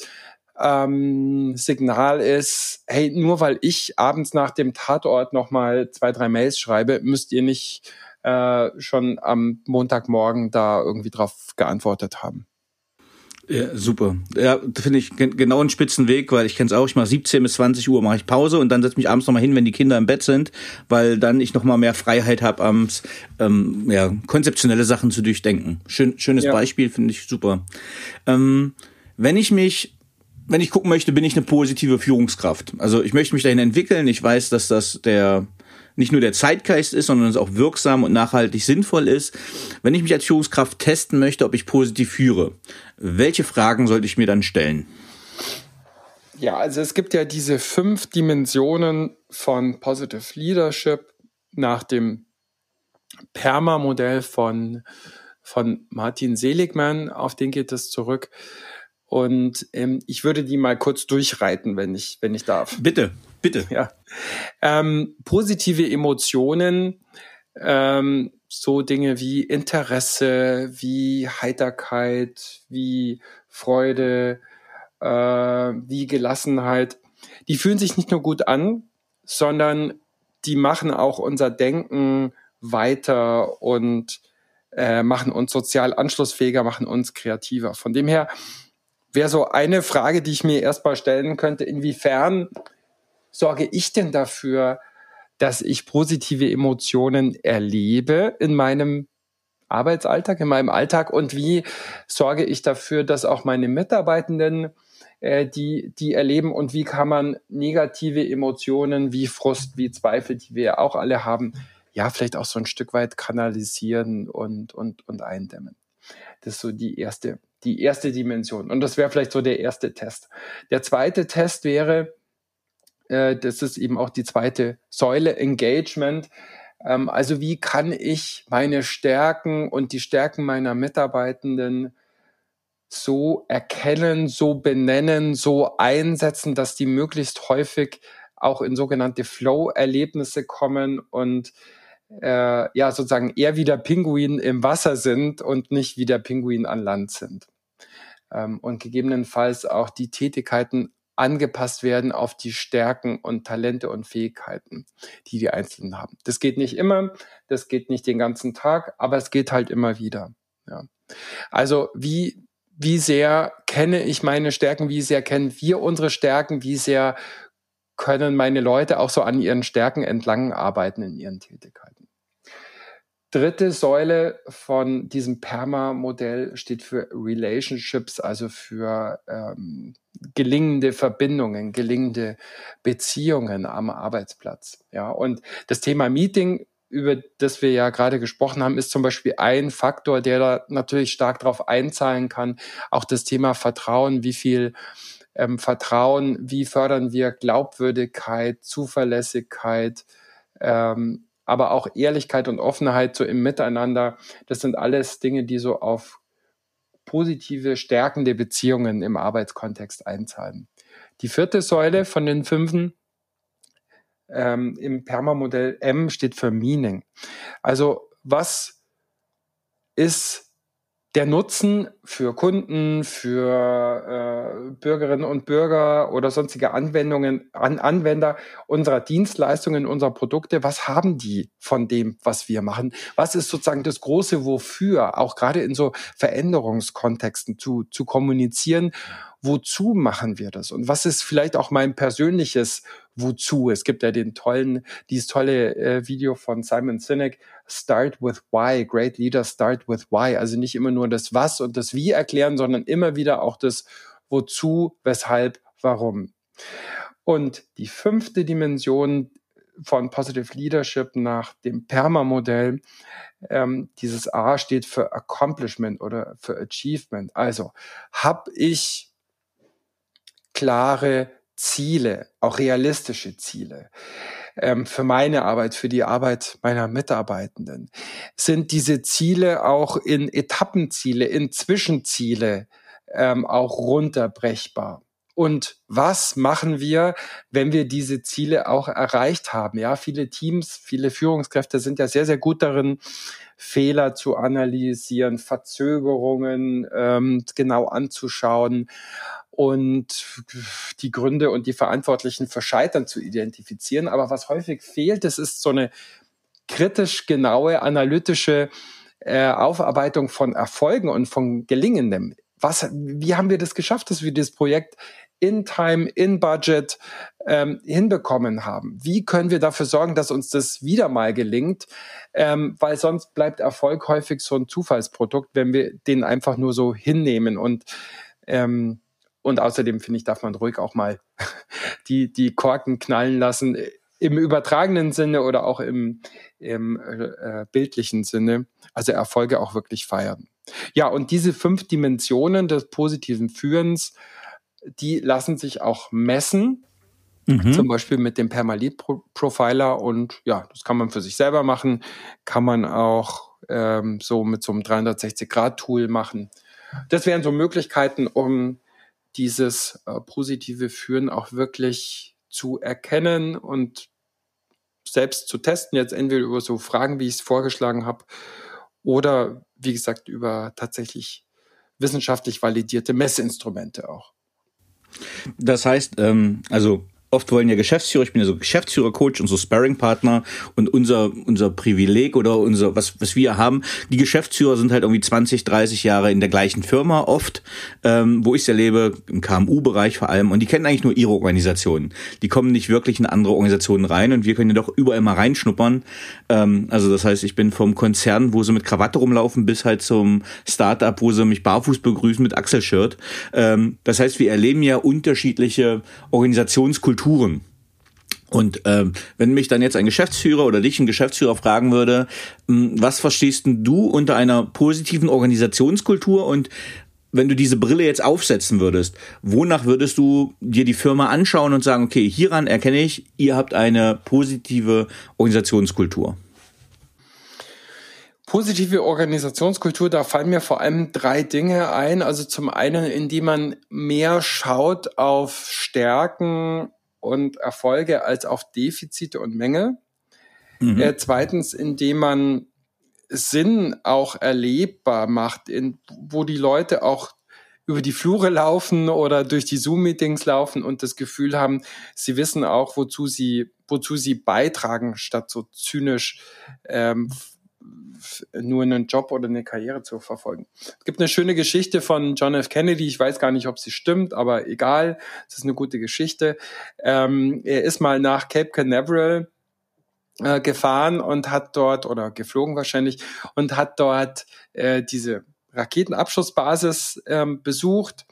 ähm, Signal ist, hey, nur weil ich abends nach dem Tatort nochmal zwei, drei Mails schreibe, müsst ihr nicht äh, schon am Montagmorgen da irgendwie drauf geantwortet haben. Ja, super. Ja, finde ich genau einen spitzen Weg, weil ich kenne es auch, ich mache 17 bis 20 Uhr mache ich Pause und dann setze mich abends nochmal hin, wenn die Kinder im Bett sind, weil dann ich nochmal mehr Freiheit habe, abends ähm, ja, konzeptionelle Sachen zu durchdenken. Schön, schönes ja. Beispiel, finde ich super. Ähm, wenn ich mich wenn ich gucken möchte, bin ich eine positive Führungskraft. Also ich möchte mich dahin entwickeln. Ich weiß, dass das der nicht nur der Zeitgeist ist, sondern es auch wirksam und nachhaltig sinnvoll ist. Wenn ich mich als Führungskraft testen möchte, ob ich positiv führe, welche Fragen sollte ich mir dann stellen? Ja, also es gibt ja diese fünf Dimensionen von Positive Leadership nach dem PERMA-Modell von, von Martin Seligman, auf den geht es zurück. Und ähm, ich würde die mal kurz durchreiten, wenn ich, wenn ich darf. Bitte. Bitte. Ja. Ähm, positive Emotionen, ähm, so Dinge wie Interesse, wie Heiterkeit, wie Freude, äh, wie Gelassenheit, die fühlen sich nicht nur gut an, sondern die machen auch unser Denken weiter und äh, machen uns sozial anschlussfähiger, machen uns kreativer. Von dem her wäre so eine Frage, die ich mir erstmal stellen könnte, inwiefern sorge ich denn dafür, dass ich positive Emotionen erlebe in meinem Arbeitsalltag, in meinem Alltag und wie sorge ich dafür, dass auch meine Mitarbeitenden äh, die, die erleben und wie kann man negative Emotionen wie Frust, wie Zweifel, die wir ja auch alle haben, ja, vielleicht auch so ein Stück weit kanalisieren und, und, und eindämmen. Das ist so die erste, die erste Dimension. Und das wäre vielleicht so der erste Test. Der zweite Test wäre, äh, das ist eben auch die zweite Säule, Engagement. Ähm, also wie kann ich meine Stärken und die Stärken meiner Mitarbeitenden so erkennen, so benennen, so einsetzen, dass die möglichst häufig auch in sogenannte Flow-Erlebnisse kommen und äh, ja sozusagen eher wie der Pinguin im Wasser sind und nicht wie der Pinguin an Land sind. Ähm, und gegebenenfalls auch die Tätigkeiten angepasst werden auf die Stärken und Talente und Fähigkeiten, die die Einzelnen haben. Das geht nicht immer, das geht nicht den ganzen Tag, aber es geht halt immer wieder. Ja. Also wie wie sehr kenne ich meine Stärken, wie sehr kennen wir unsere Stärken, wie sehr können meine Leute auch so an ihren Stärken entlang arbeiten in ihren Tätigkeiten. Dritte Säule von diesem PERMA-Modell steht für Relationships, also für ähm, gelingende Verbindungen, gelingende Beziehungen am Arbeitsplatz. Ja, und das Thema Meeting über das wir ja gerade gesprochen haben, ist zum Beispiel ein Faktor, der da natürlich stark darauf einzahlen kann. Auch das Thema Vertrauen, wie viel ähm, Vertrauen, wie fördern wir Glaubwürdigkeit, Zuverlässigkeit, ähm, aber auch Ehrlichkeit und Offenheit so im Miteinander. Das sind alles Dinge, die so auf positive, stärkende Beziehungen im Arbeitskontext einzahlen. Die vierte Säule von den fünfen ähm, im Perma-Modell M steht für Meaning. Also was ist der Nutzen für Kunden, für äh, Bürgerinnen und Bürger oder sonstige Anwendungen, an Anwender unserer Dienstleistungen, unserer Produkte, was haben die von dem, was wir machen? Was ist sozusagen das große Wofür, auch gerade in so Veränderungskontexten zu, zu kommunizieren wozu machen wir das? Und was ist vielleicht auch mein persönliches Wozu? Es gibt ja den tollen, dieses tolle äh, Video von Simon Sinek, Start with Why. Great Leaders start with Why. Also nicht immer nur das Was und das Wie erklären, sondern immer wieder auch das Wozu, weshalb, warum. Und die fünfte Dimension von Positive Leadership nach dem PERMA-Modell, ähm, dieses A steht für Accomplishment oder für Achievement. Also habe ich klare Ziele, auch realistische Ziele ähm, für meine Arbeit, für die Arbeit meiner Mitarbeitenden? Sind diese Ziele auch in Etappenziele, in Zwischenziele ähm, auch runterbrechbar? Und was machen wir, wenn wir diese Ziele auch erreicht haben? Ja, viele Teams, viele Führungskräfte sind ja sehr, sehr gut darin, Fehler zu analysieren, Verzögerungen ähm, genau anzuschauen und die Gründe und die Verantwortlichen für Scheitern zu identifizieren. Aber was häufig fehlt, das ist so eine kritisch genaue, analytische äh, Aufarbeitung von Erfolgen und von Gelingendem. Was, wie haben wir das geschafft, dass wir das Projekt in Time, in Budget ähm, hinbekommen haben? Wie können wir dafür sorgen, dass uns das wieder mal gelingt? Ähm, weil sonst bleibt Erfolg häufig so ein Zufallsprodukt, wenn wir den einfach nur so hinnehmen. Und ähm, und außerdem finde ich, darf man ruhig auch mal die, die Korken knallen lassen, äh, im übertragenen Sinne oder auch im, im äh, bildlichen Sinne. Also Erfolge auch wirklich feiern. Ja, und diese fünf Dimensionen des positiven Führens, die lassen sich auch messen. Mhm. Zum Beispiel mit dem Permalit-Profiler und ja, das kann man für sich selber machen, kann man auch ähm, so mit so einem 360-Grad-Tool machen. Das wären so Möglichkeiten, um dieses äh, positive Führen auch wirklich zu erkennen und selbst zu testen, jetzt entweder über so Fragen, wie ich es vorgeschlagen habe, oder wie gesagt über tatsächlich wissenschaftlich validierte Messinstrumente auch. Das heißt, ähm, also oft wollen ja Geschäftsführer, ich bin ja so Geschäftsführercoach und so Sparringpartner und unser unser Privileg oder unser was was wir haben, die Geschäftsführer sind halt irgendwie 20, 30 Jahre in der gleichen Firma oft, ähm, wo ich erlebe im KMU-Bereich vor allem und die kennen eigentlich nur ihre Organisationen. Die kommen nicht wirklich in andere Organisationen rein und wir können ja doch überall mal reinschnuppern. Ähm, also das heißt, ich bin vom Konzern, wo sie mit Krawatte rumlaufen, bis halt zum Startup, wo sie mich barfuß begrüßen mit Achselshirt. Ähm, das heißt, wir erleben ja unterschiedliche Organisationskulturen Kulturen. Und ähm, wenn mich dann jetzt ein Geschäftsführer oder dich ein Geschäftsführer fragen würde, ähm, was verstehst denn du unter einer positiven Organisationskultur und wenn du diese Brille jetzt aufsetzen würdest, wonach würdest du dir die Firma anschauen und sagen, okay, hieran erkenne ich, ihr habt eine positive Organisationskultur? Positive Organisationskultur, da fallen mir vor allem drei Dinge ein. Also zum einen, indem man mehr schaut auf Stärken und Erfolge als auf Defizite und Mängel. Mhm. Äh, zweitens, indem man Sinn auch erlebbar macht, in, wo die Leute auch über die Flure laufen oder durch die Zoom-Meetings laufen und das Gefühl haben, sie wissen auch, wozu sie, wozu sie beitragen, statt so zynisch ähm, nur einen Job oder eine Karriere zu verfolgen. Es gibt eine schöne Geschichte von John F. Kennedy. Ich weiß gar nicht, ob sie stimmt, aber egal. Es ist eine gute Geschichte. Ähm, er ist mal nach Cape Canaveral äh, gefahren und hat dort oder geflogen wahrscheinlich und hat dort äh, diese Raketenabschussbasis ähm, besucht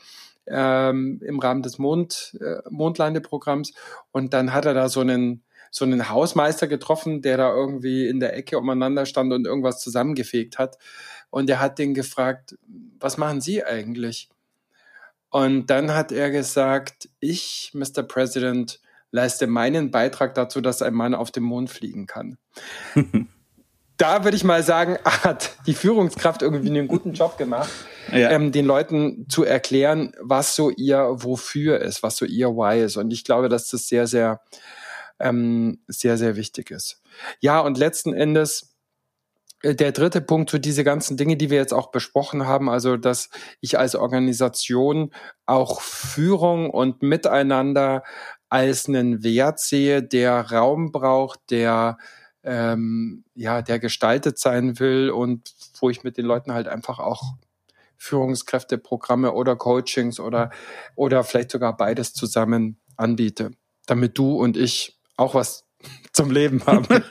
ähm, im Rahmen des Mond, äh, Mondlandeprogramms und dann hat er da so einen so einen Hausmeister getroffen, der da irgendwie in der Ecke umeinander stand und irgendwas zusammengefegt hat. Und er hat den gefragt, was machen Sie eigentlich? Und dann hat er gesagt, ich, Mr. President, leiste meinen Beitrag dazu, dass ein Mann auf dem Mond fliegen kann. da würde ich mal sagen, hat die Führungskraft irgendwie einen guten Job gemacht, ja. ähm, den Leuten zu erklären, was so ihr Wofür ist, was so ihr Why ist. Und ich glaube, dass das sehr, sehr ähm, sehr, sehr wichtig ist. Ja, und letzten Endes äh, der dritte Punkt zu diese ganzen Dinge, die wir jetzt auch besprochen haben, also dass ich als Organisation auch Führung und Miteinander als einen Wert sehe, der Raum braucht, der ähm, ja, der gestaltet sein will und wo ich mit den Leuten halt einfach auch Führungskräfteprogramme oder Coachings oder oder vielleicht sogar beides zusammen anbiete, damit du und ich auch was zum Leben haben.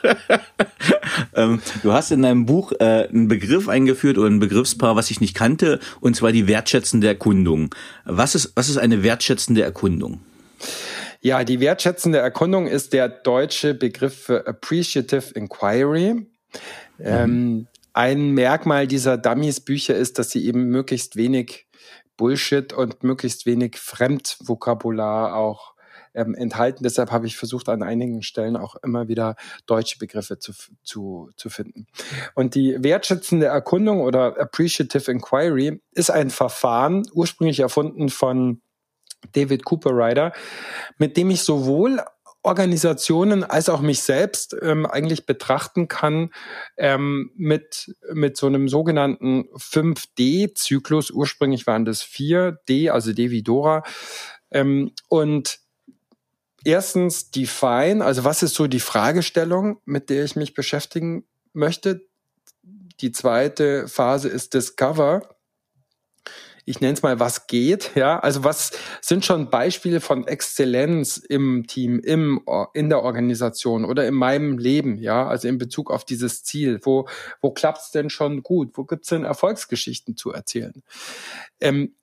ähm, du hast in deinem Buch äh, einen Begriff eingeführt oder ein Begriffspaar, was ich nicht kannte, und zwar die wertschätzende Erkundung. Was ist, was ist eine wertschätzende Erkundung? Ja, die wertschätzende Erkundung ist der deutsche Begriff für Appreciative Inquiry. Mhm. Ähm, ein Merkmal dieser Dummies-Bücher ist, dass sie eben möglichst wenig Bullshit und möglichst wenig Fremdvokabular auch ähm, enthalten. Deshalb habe ich versucht, an einigen Stellen auch immer wieder deutsche Begriffe zu, zu, zu finden. Und die wertschätzende Erkundung oder Appreciative Inquiry ist ein Verfahren, ursprünglich erfunden von David Cooper Ryder, mit dem ich sowohl Organisationen als auch mich selbst ähm, eigentlich betrachten kann ähm, mit, mit so einem sogenannten 5D-Zyklus. Ursprünglich waren das 4D, also D wie Dora. Ähm, und erstens define, also was ist so die Fragestellung, mit der ich mich beschäftigen möchte. Die zweite Phase ist Discover. Ich nenne es mal, was geht, ja. Also was sind schon Beispiele von Exzellenz im Team, im, in der Organisation oder in meinem Leben, ja, also in Bezug auf dieses Ziel. Wo, wo klappt's denn schon gut? Wo gibt's denn Erfolgsgeschichten zu erzählen? Ähm,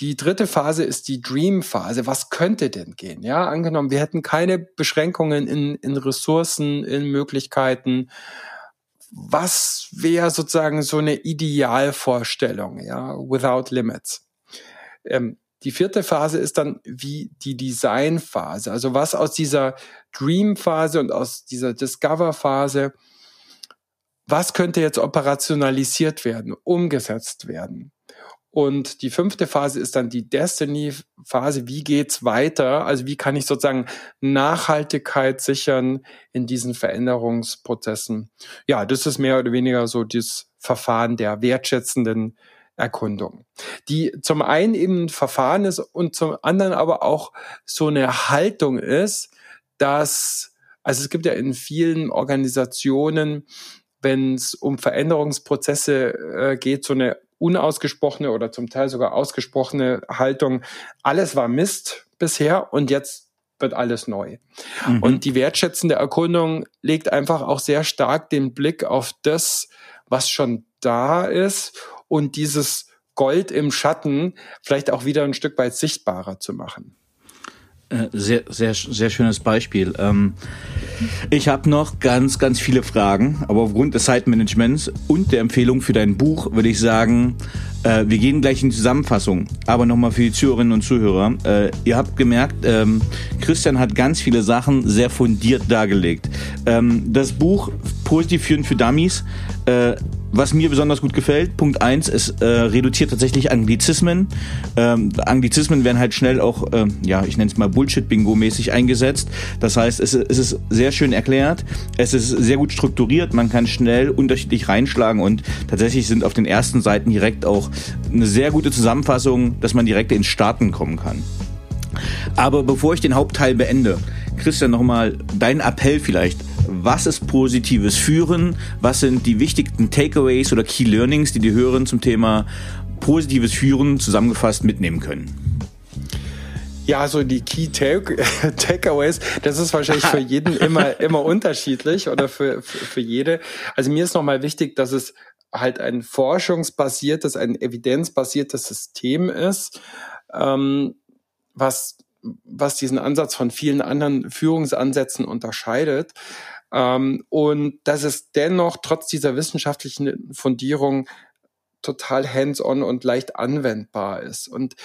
die dritte Phase ist die Dream-Phase. Was könnte denn gehen? Ja, angenommen, wir hätten keine Beschränkungen in, in Ressourcen, in Möglichkeiten. Was wäre sozusagen so eine Idealvorstellung? Ja, without limits. Ähm, die vierte Phase ist dann wie die Design-Phase. Also was aus dieser Dream-Phase und aus dieser Discover-Phase, was könnte jetzt operationalisiert werden, umgesetzt werden? Und die fünfte Phase ist dann die Destiny-Phase. Wie geht's weiter? Also wie kann ich sozusagen Nachhaltigkeit sichern in diesen Veränderungsprozessen? Ja, das ist mehr oder weniger so das Verfahren der wertschätzenden Erkundung. Die zum einen eben ein Verfahren ist und zum anderen aber auch so eine Haltung ist, dass, also es gibt ja in vielen Organisationen, wenn es um Veränderungsprozesse äh, geht, so eine unausgesprochene oder zum Teil sogar ausgesprochene Haltung, alles war Mist bisher und jetzt wird alles neu. Mhm. Und die wertschätzende Erkundung legt einfach auch sehr stark den Blick auf das, was schon da ist und dieses Gold im Schatten vielleicht auch wieder ein Stück weit sichtbarer zu machen. Äh, sehr, sehr, sehr schönes Beispiel. Ähm, ich habe noch ganz, ganz viele Fragen, aber aufgrund des Zeitmanagements und der Empfehlung für dein Buch würde ich sagen, äh, wir gehen gleich in die Zusammenfassung. Aber nochmal für die Zuhörerinnen und Zuhörer. Äh, ihr habt gemerkt, ähm, Christian hat ganz viele Sachen sehr fundiert dargelegt. Ähm, das Buch Positiv führen für Dummies was mir besonders gut gefällt, Punkt eins, es äh, reduziert tatsächlich Anglizismen. Ähm, Anglizismen werden halt schnell auch, äh, ja, ich nenne es mal Bullshit-Bingo-mäßig eingesetzt. Das heißt, es, es ist sehr schön erklärt, es ist sehr gut strukturiert, man kann schnell unterschiedlich reinschlagen und tatsächlich sind auf den ersten Seiten direkt auch eine sehr gute Zusammenfassung, dass man direkt ins Starten kommen kann. Aber bevor ich den Hauptteil beende, Christian, nochmal dein Appell vielleicht. Was ist positives Führen? Was sind die wichtigsten Takeaways oder Key Learnings, die die Hörerinnen zum Thema positives Führen zusammengefasst mitnehmen können? Ja, so die Key Takeaways, das ist wahrscheinlich für jeden immer, immer unterschiedlich oder für, für, für jede. Also mir ist nochmal wichtig, dass es halt ein forschungsbasiertes, ein evidenzbasiertes System ist, ähm, was was diesen Ansatz von vielen anderen Führungsansätzen unterscheidet. Ähm, und dass es dennoch trotz dieser wissenschaftlichen Fundierung total hands-on und leicht anwendbar ist. Und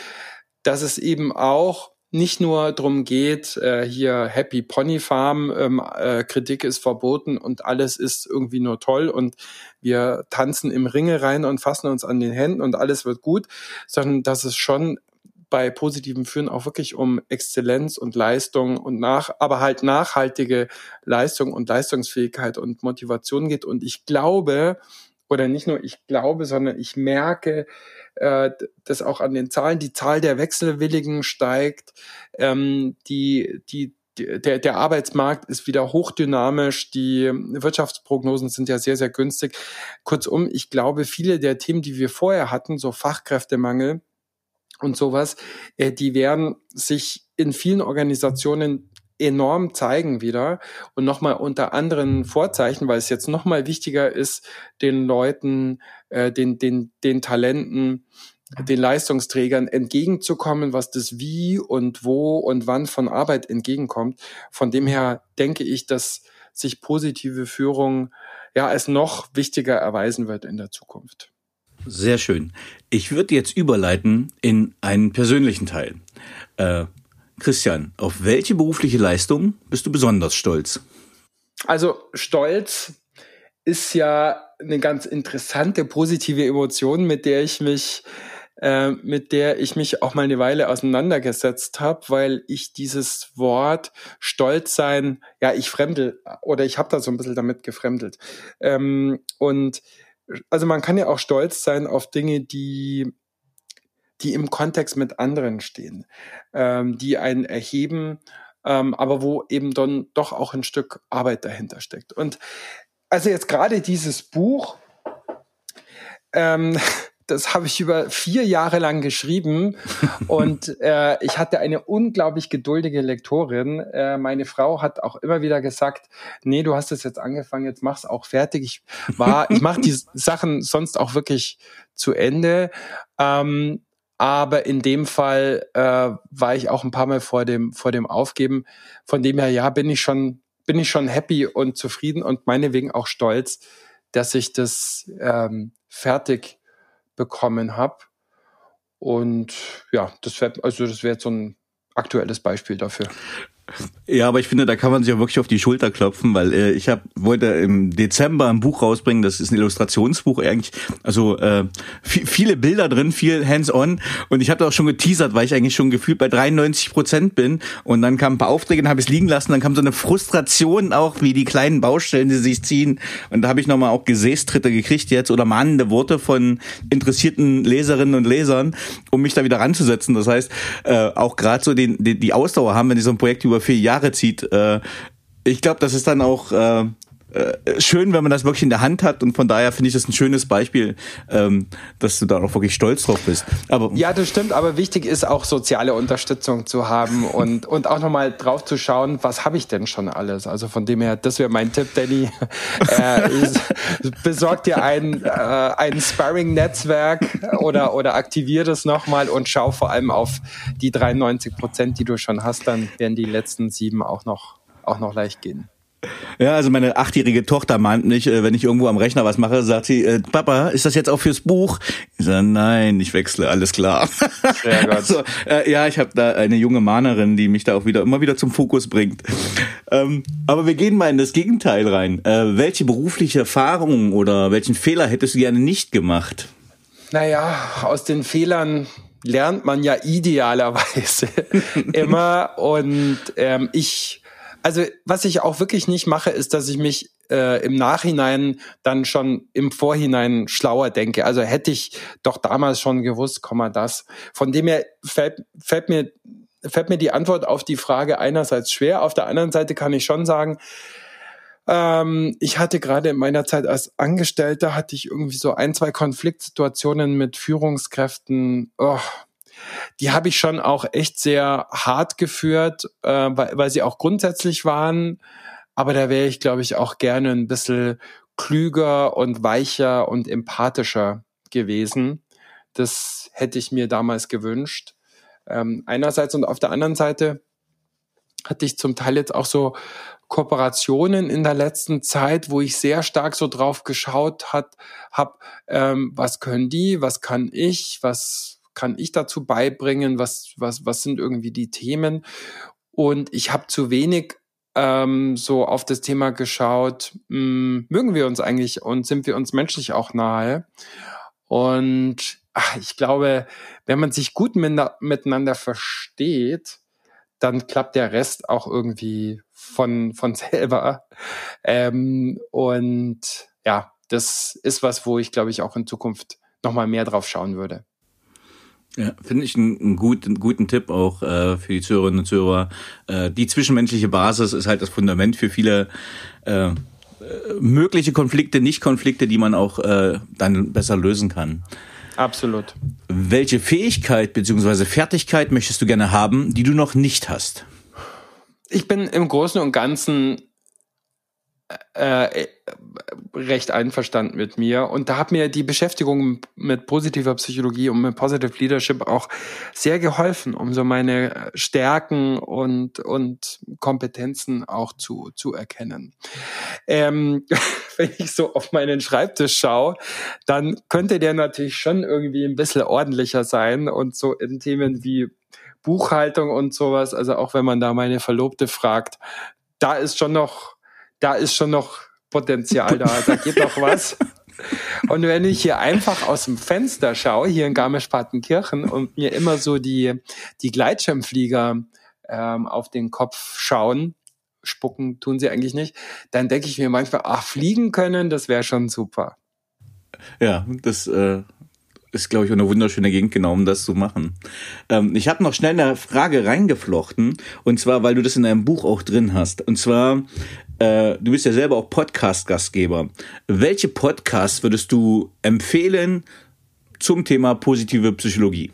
dass es eben auch nicht nur darum geht, äh, hier Happy Pony Farm, ähm, äh, Kritik ist verboten und alles ist irgendwie nur toll und wir tanzen im Ringe rein und fassen uns an den Händen und alles wird gut, sondern dass es schon bei positivem Führen auch wirklich um Exzellenz und Leistung und nach, aber halt nachhaltige Leistung und Leistungsfähigkeit und Motivation geht. Und ich glaube, oder nicht nur ich glaube, sondern ich merke, äh, dass auch an den Zahlen die Zahl der Wechselwilligen steigt, ähm, die, die, der, der Arbeitsmarkt ist wieder hochdynamisch, die Wirtschaftsprognosen sind ja sehr, sehr günstig. Kurzum, ich glaube, viele der Themen, die wir vorher hatten, so Fachkräftemangel, und sowas, äh, die werden sich in vielen Organisationen enorm zeigen wieder und nochmal unter anderen Vorzeichen, weil es jetzt nochmal wichtiger ist, den Leuten, äh, den, den, den Talenten, den Leistungsträgern entgegenzukommen, was das Wie und Wo und Wann von Arbeit entgegenkommt. Von dem her denke ich, dass sich positive Führung ja als noch wichtiger erweisen wird in der Zukunft. Sehr schön. Ich würde jetzt überleiten in einen persönlichen Teil. Äh, Christian, auf welche berufliche Leistung bist du besonders stolz? Also stolz ist ja eine ganz interessante positive Emotion, mit der ich mich äh, mit der ich mich auch mal eine Weile auseinandergesetzt habe, weil ich dieses Wort Stolz sein, ja, ich fremdel oder ich habe da so ein bisschen damit gefremdelt. Ähm, und also man kann ja auch stolz sein auf Dinge, die die im Kontext mit anderen stehen, ähm, die einen erheben, ähm, aber wo eben dann doch auch ein Stück Arbeit dahinter steckt. Und also jetzt gerade dieses Buch, ähm, das habe ich über vier Jahre lang geschrieben und äh, ich hatte eine unglaublich geduldige Lektorin. Äh, meine Frau hat auch immer wieder gesagt, nee, du hast es jetzt angefangen, jetzt mach's auch fertig. Ich war, ich mache die Sachen sonst auch wirklich zu Ende. Ähm, aber in dem Fall äh, war ich auch ein paar Mal vor dem vor dem Aufgeben. Von dem her, ja, bin ich schon bin ich schon happy und zufrieden und meinetwegen auch stolz, dass ich das ähm, fertig bekommen habe. Und ja, das wäre also das wäre so ein aktuelles Beispiel dafür. Ja, aber ich finde, da kann man sich auch wirklich auf die Schulter klopfen, weil äh, ich hab, wollte im Dezember ein Buch rausbringen, das ist ein Illustrationsbuch eigentlich, also äh, viele Bilder drin, viel hands-on. Und ich habe da auch schon geteasert, weil ich eigentlich schon gefühlt bei 93 Prozent bin. Und dann kamen ein paar Aufträge und habe es liegen lassen, dann kam so eine Frustration auch, wie die kleinen Baustellen, die sich ziehen. Und da habe ich nochmal auch Gesäßtritte gekriegt jetzt oder mahnende Worte von interessierten Leserinnen und Lesern, um mich da wieder ranzusetzen. Das heißt, äh, auch gerade so den, die, die Ausdauer haben, wenn die so ein Projekt über über vier Jahre zieht. Äh, ich glaube, das ist dann auch äh, äh, schön, wenn man das wirklich in der Hand hat und von daher finde ich das ein schönes Beispiel, ähm, dass du da auch wirklich stolz drauf bist. Aber ja, das stimmt. Aber wichtig ist auch soziale Unterstützung zu haben und und auch nochmal drauf zu schauen, was habe ich denn schon alles. Also von dem her, das wäre mein Tipp, Danny. äh, besorg dir ein äh, ein Sparring-Netzwerk oder oder aktivier das nochmal und schau vor allem auf die 93 Prozent, die du schon hast. Dann werden die letzten sieben auch noch auch noch leicht gehen. Ja, also meine achtjährige Tochter meint mich, äh, wenn ich irgendwo am Rechner was mache, sagt sie, äh, Papa, ist das jetzt auch fürs Buch? Ich sage, nein, ich wechsle, alles klar. Gut. Also, äh, ja, ich habe da eine junge Mahnerin, die mich da auch wieder immer wieder zum Fokus bringt. Ähm, aber wir gehen mal in das Gegenteil rein. Äh, welche berufliche Erfahrung oder welchen Fehler hättest du gerne nicht gemacht? Naja, aus den Fehlern lernt man ja idealerweise immer. Und ähm, ich, also was ich auch wirklich nicht mache, ist, dass ich mich äh, im Nachhinein dann schon im Vorhinein schlauer denke. Also hätte ich doch damals schon gewusst, Komma das. Von dem her fällt, fällt mir fällt mir die Antwort auf die Frage einerseits schwer, auf der anderen Seite kann ich schon sagen, ähm, ich hatte gerade in meiner Zeit als Angestellter hatte ich irgendwie so ein, zwei Konfliktsituationen mit Führungskräften. Oh, die habe ich schon auch echt sehr hart geführt, äh, weil, weil sie auch grundsätzlich waren. Aber da wäre ich, glaube ich, auch gerne ein bisschen klüger und weicher und empathischer gewesen. Das hätte ich mir damals gewünscht. Ähm, einerseits und auf der anderen Seite hatte ich zum Teil jetzt auch so Kooperationen in der letzten Zeit, wo ich sehr stark so drauf geschaut hat, hab, ähm, was können die, was kann ich, was kann ich dazu beibringen, was was was sind irgendwie die Themen und ich habe zu wenig ähm, so auf das Thema geschaut, mh, hm, mögen wir uns eigentlich und sind wir uns menschlich auch nahe und ach, ich glaube, wenn man sich gut miteinander versteht, dann klappt der Rest auch irgendwie von, von selber. Ähm, und ja, das ist was, wo ich, glaube ich, auch in Zukunft nochmal mehr drauf schauen würde. Ja, finde ich einen, einen, guten, guten Tipp auch äh, für die Zuhörerinnen und Zuhörer. Äh, die zwischenmenschliche Basis ist halt das Fundament für viele äh, mögliche Konflikte, Nicht-Konflikte, die man auch äh, dann besser lösen kann. Absolut. Welche Fähigkeit bzw. Fertigkeit möchtest du gerne haben, die du noch nicht hast? Ich bin im Großen und Ganzen äh, äh, recht einverstanden mit mir. Und da hat mir die Beschäftigung mit positiver Psychologie und mit Positive Leadership auch sehr geholfen, um so meine Stärken und, und Kompetenzen auch zu, zu erkennen. Ähm, wenn ich so auf meinen Schreibtisch schaue, dann könnte der natürlich schon irgendwie ein bisschen ordentlicher sein und so in Themen wie Buchhaltung und sowas, also auch wenn man da meine Verlobte fragt, da ist schon noch da ist schon noch Potenzial da, da geht noch was. Und wenn ich hier einfach aus dem Fenster schaue, hier in Garmisch-Partenkirchen und mir immer so die, die Gleitschirmflieger ähm, auf den Kopf schauen, spucken tun sie eigentlich nicht, dann denke ich mir manchmal, ach, fliegen können, das wäre schon super. Ja, das äh, ist, glaube ich, eine wunderschöne Gegend, genau um das zu machen. Ähm, ich habe noch schnell eine Frage reingeflochten, und zwar, weil du das in deinem Buch auch drin hast. Und zwar, äh, du bist ja selber auch Podcast-Gastgeber. Welche Podcasts würdest du empfehlen zum Thema positive Psychologie?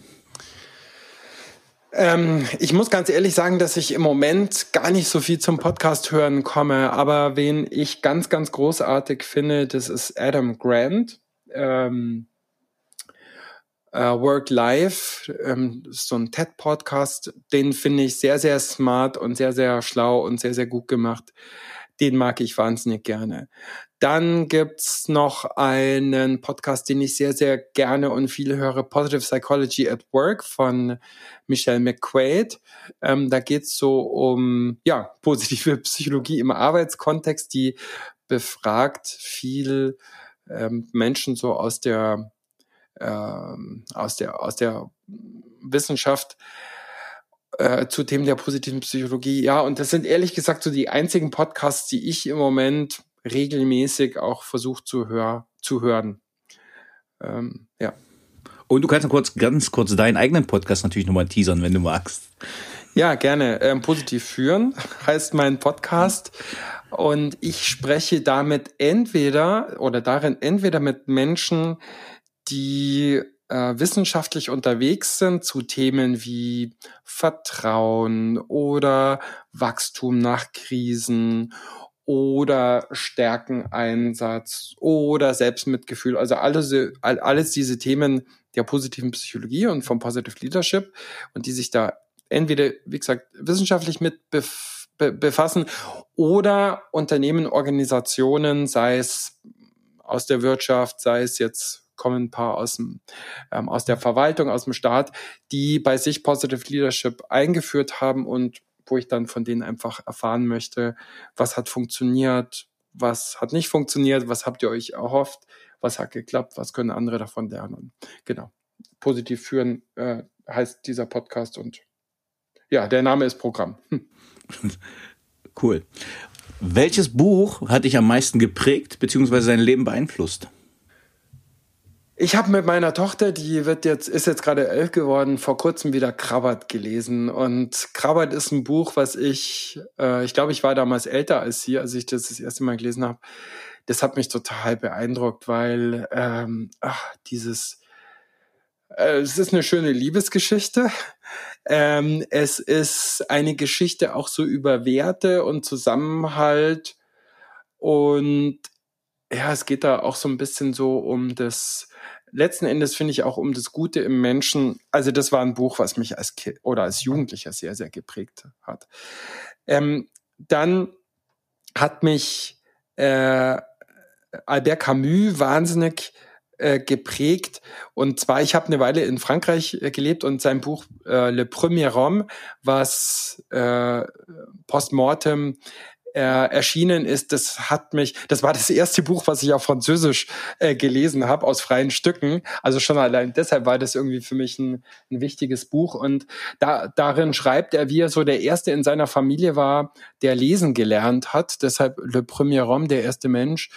Ähm, ich muss ganz ehrlich sagen, dass ich im Moment gar nicht so viel zum Podcast hören komme, aber wen ich ganz, ganz großartig finde, das ist Adam Grant. Ähm, äh, Work Life, ähm, so ein TED-Podcast, den finde ich sehr, sehr smart und sehr, sehr schlau und sehr, sehr gut gemacht. Den mag ich wahnsinnig gerne. Dann gibt's noch einen Podcast, den ich sehr, sehr gerne und viel höre, Positive Psychology at Work von Michelle McQuaid. Ähm, da geht's so um ja positive Psychologie im Arbeitskontext, die befragt viel ähm, Menschen so aus der ähm, aus der aus der Wissenschaft äh, zu Themen der positiven Psychologie. Ja, und das sind ehrlich gesagt so die einzigen Podcasts, die ich im Moment regelmäßig auch versuche zu, hör zu hören. Ähm, ja. Und du kannst kurz, ganz kurz deinen eigenen Podcast natürlich nochmal teasern, wenn du magst. Ja, gerne. Ähm, Positiv führen heißt mein Podcast. Und ich spreche damit entweder oder darin entweder mit Menschen, die äh, wissenschaftlich unterwegs sind zu Themen wie Vertrauen oder Wachstum nach Krisen oder Stärkeneinsatz oder Selbstmitgefühl. Also alles, alles diese Themen der positiven Psychologie und vom Positive Leadership und die sich da entweder, wie gesagt, wissenschaftlich mit be befassen oder Unternehmen, Organisationen, sei es aus der Wirtschaft, sei es jetzt kommen ein paar aus, dem, ähm, aus der Verwaltung, aus dem Staat, die bei sich Positive Leadership eingeführt haben und wo ich dann von denen einfach erfahren möchte, was hat funktioniert, was hat nicht funktioniert, was habt ihr euch erhofft, was hat geklappt, was können andere davon lernen. Genau. Positiv führen äh, heißt dieser Podcast und ja, der Name ist Programm. Hm. Cool. Welches Buch hat dich am meisten geprägt bzw. dein Leben beeinflusst? Ich habe mit meiner Tochter, die wird jetzt, ist jetzt gerade elf geworden, vor kurzem wieder Krabbert gelesen. Und Krabbert ist ein Buch, was ich, äh, ich glaube, ich war damals älter als sie, als ich das das erste Mal gelesen habe. Das hat mich total beeindruckt, weil ähm, ach, dieses, äh, es ist eine schöne Liebesgeschichte. Ähm, es ist eine Geschichte auch so über Werte und Zusammenhalt. Und ja, es geht da auch so ein bisschen so um das letzten Endes finde ich auch um das Gute im Menschen. Also das war ein Buch, was mich als kind oder als Jugendlicher sehr, sehr geprägt hat. Ähm, dann hat mich äh, Albert Camus wahnsinnig äh, geprägt. Und zwar, ich habe eine Weile in Frankreich äh, gelebt und sein Buch äh, Le Premier Homme, was äh, postmortem äh, erschienen ist, das hat mich, das war das erste Buch, was ich auf Französisch äh, gelesen habe, aus freien Stücken. Also schon allein deshalb war das irgendwie für mich ein, ein wichtiges Buch. Und da, darin schreibt er, wie er so der Erste in seiner Familie war, der lesen gelernt hat. Deshalb Le Premier Homme, der erste Mensch.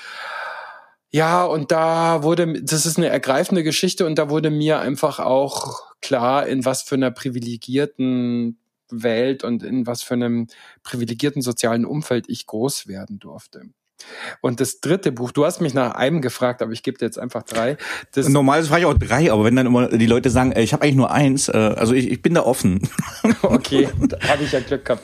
Ja, und da wurde, das ist eine ergreifende Geschichte und da wurde mir einfach auch klar, in was für einer privilegierten Welt und in was für einem privilegierten sozialen Umfeld ich groß werden durfte. Und das dritte Buch, du hast mich nach einem gefragt, aber ich gebe dir jetzt einfach drei. Das Normalerweise frage ich auch drei, aber wenn dann immer die Leute sagen, ich habe eigentlich nur eins, äh, also ich, ich bin da offen. okay, habe ich ja Glück gehabt.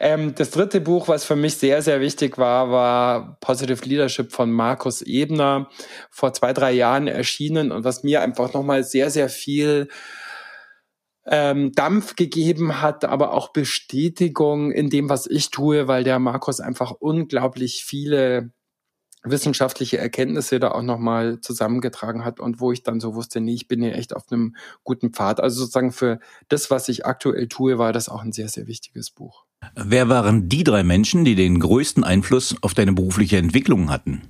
Ähm, das dritte Buch, was für mich sehr, sehr wichtig war, war Positive Leadership von Markus Ebner, vor zwei, drei Jahren erschienen und was mir einfach nochmal sehr, sehr viel ähm, Dampf gegeben hat, aber auch Bestätigung in dem, was ich tue, weil der Markus einfach unglaublich viele wissenschaftliche Erkenntnisse da auch nochmal zusammengetragen hat und wo ich dann so wusste, nee, ich bin hier echt auf einem guten Pfad. Also sozusagen für das, was ich aktuell tue, war das auch ein sehr, sehr wichtiges Buch. Wer waren die drei Menschen, die den größten Einfluss auf deine berufliche Entwicklung hatten?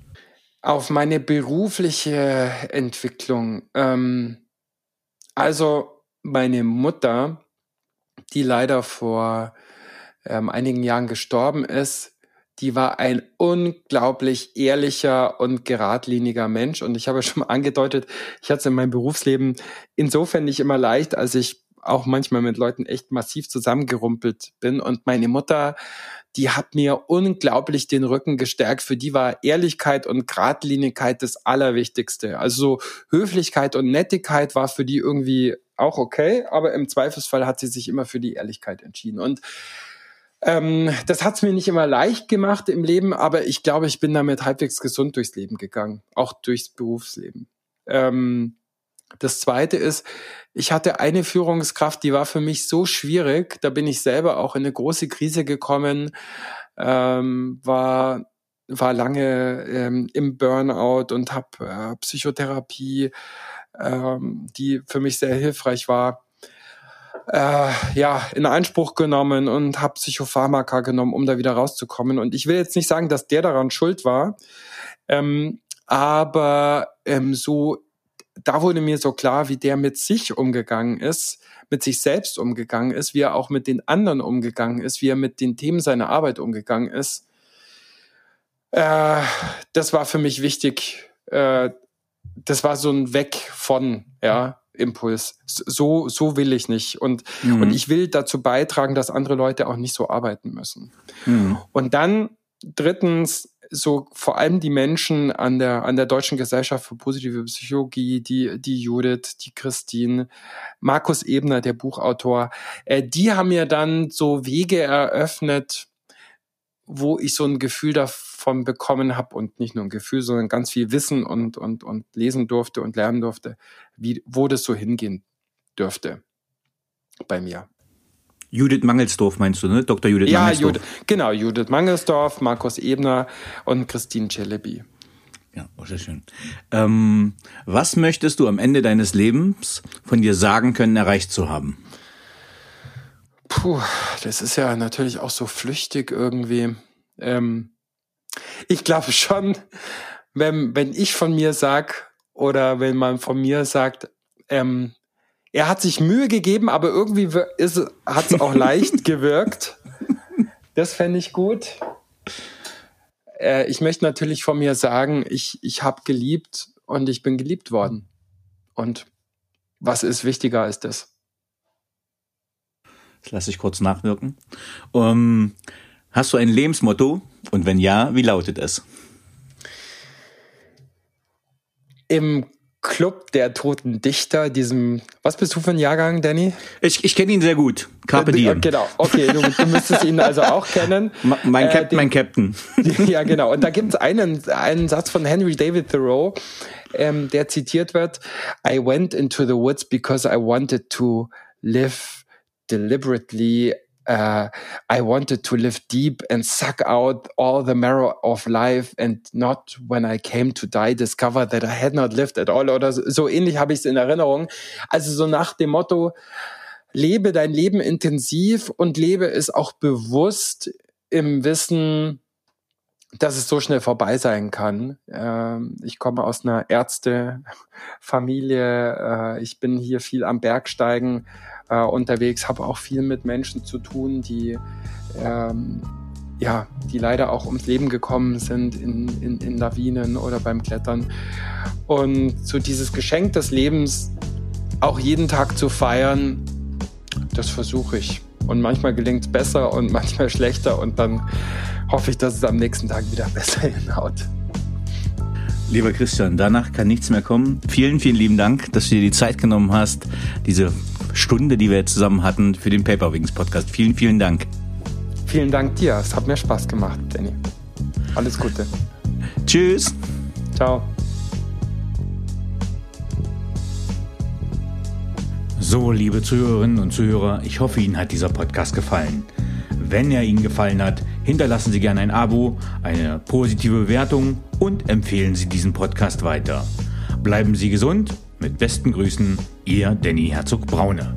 Auf meine berufliche Entwicklung. Ähm, also meine Mutter, die leider vor ähm, einigen Jahren gestorben ist, die war ein unglaublich ehrlicher und geradliniger Mensch. Und ich habe schon mal angedeutet, ich hatte es in meinem Berufsleben insofern nicht immer leicht, als ich auch manchmal mit Leuten echt massiv zusammengerumpelt bin. Und meine Mutter, die hat mir unglaublich den Rücken gestärkt. Für die war Ehrlichkeit und Gradlinigkeit das Allerwichtigste. Also Höflichkeit und Nettigkeit war für die irgendwie auch okay, aber im Zweifelsfall hat sie sich immer für die Ehrlichkeit entschieden. Und ähm, das hat es mir nicht immer leicht gemacht im Leben, aber ich glaube, ich bin damit halbwegs gesund durchs Leben gegangen, auch durchs Berufsleben. Ähm, das Zweite ist, ich hatte eine Führungskraft, die war für mich so schwierig, da bin ich selber auch in eine große Krise gekommen, ähm, war war lange ähm, im Burnout und habe äh, Psychotherapie ähm, die für mich sehr hilfreich war, äh, ja, in Anspruch genommen und habe Psychopharmaka genommen, um da wieder rauszukommen. Und ich will jetzt nicht sagen, dass der daran schuld war, ähm, aber ähm, so, da wurde mir so klar, wie der mit sich umgegangen ist, mit sich selbst umgegangen ist, wie er auch mit den anderen umgegangen ist, wie er mit den Themen seiner Arbeit umgegangen ist. Äh, das war für mich wichtig, äh, das war so ein Weg von, ja, Impuls. So, so will ich nicht. Und, mhm. und ich will dazu beitragen, dass andere Leute auch nicht so arbeiten müssen. Mhm. Und dann drittens, so vor allem die Menschen an der, an der Deutschen Gesellschaft für positive Psychologie, die, die Judith, die Christine, Markus Ebner, der Buchautor, äh, die haben mir dann so Wege eröffnet, wo ich so ein Gefühl davon bekommen habe und nicht nur ein Gefühl, sondern ganz viel Wissen und, und, und lesen durfte und lernen durfte, wie, wo das so hingehen dürfte bei mir. Judith Mangelsdorf meinst du, ne? Dr. Judith ja, Mangelsdorf. Judith, genau, Judith Mangelsdorf, Markus Ebner und Christine Celebi. Ja, oh, sehr schön. Ähm, was möchtest du am Ende deines Lebens von dir sagen können, erreicht zu haben? Puh, das ist ja natürlich auch so flüchtig irgendwie. Ähm, ich glaube schon, wenn, wenn ich von mir sag oder wenn man von mir sagt, ähm, er hat sich Mühe gegeben, aber irgendwie hat es auch leicht gewirkt. Das fände ich gut. Äh, ich möchte natürlich von mir sagen, ich, ich habe geliebt und ich bin geliebt worden. Und was ist wichtiger als das? Das lasse ich kurz nachwirken. Um, ähm, hast du ein Lebensmotto? Und wenn ja, wie lautet es? Im Club der toten Dichter, diesem, was bist du für ein Jahrgang, Danny? Ich, ich kenne ihn sehr gut. Carpe äh, Diem. Genau, okay, du, du müsstest ihn also auch kennen. mein, Cap äh, mein Captain. ja, genau. Und da gibt es einen, einen Satz von Henry David Thoreau, ähm, der zitiert wird, I went into the woods because I wanted to live deliberately uh, I wanted to live deep and suck out all the marrow of life and not when I came to die discover that I had not lived at all oder so, so ähnlich habe ich es in Erinnerung. Also so nach dem Motto, lebe dein Leben intensiv und lebe es auch bewusst im Wissen, dass es so schnell vorbei sein kann. Ähm, ich komme aus einer Ärztefamilie, äh, ich bin hier viel am Bergsteigen äh, unterwegs, habe auch viel mit Menschen zu tun, die ähm, ja, die leider auch ums Leben gekommen sind in, in, in Lawinen oder beim Klettern. Und so dieses Geschenk des Lebens auch jeden Tag zu feiern, das versuche ich. Und manchmal gelingt es besser und manchmal schlechter und dann hoffe ich, dass es am nächsten Tag wieder besser hinhaut. Lieber Christian, danach kann nichts mehr kommen. Vielen, vielen lieben Dank, dass du dir die Zeit genommen hast, diese Stunde, die wir jetzt zusammen hatten für den Paperwings Podcast. Vielen, vielen Dank. Vielen Dank dir. Es hat mir Spaß gemacht, Danny. Alles Gute. Tschüss. Ciao. So, liebe Zuhörerinnen und Zuhörer, ich hoffe, Ihnen hat dieser Podcast gefallen. Wenn er Ihnen gefallen hat, hinterlassen Sie gerne ein Abo, eine positive Bewertung und empfehlen Sie diesen Podcast weiter. Bleiben Sie gesund mit besten Grüßen, Ihr Danny Herzog Braune.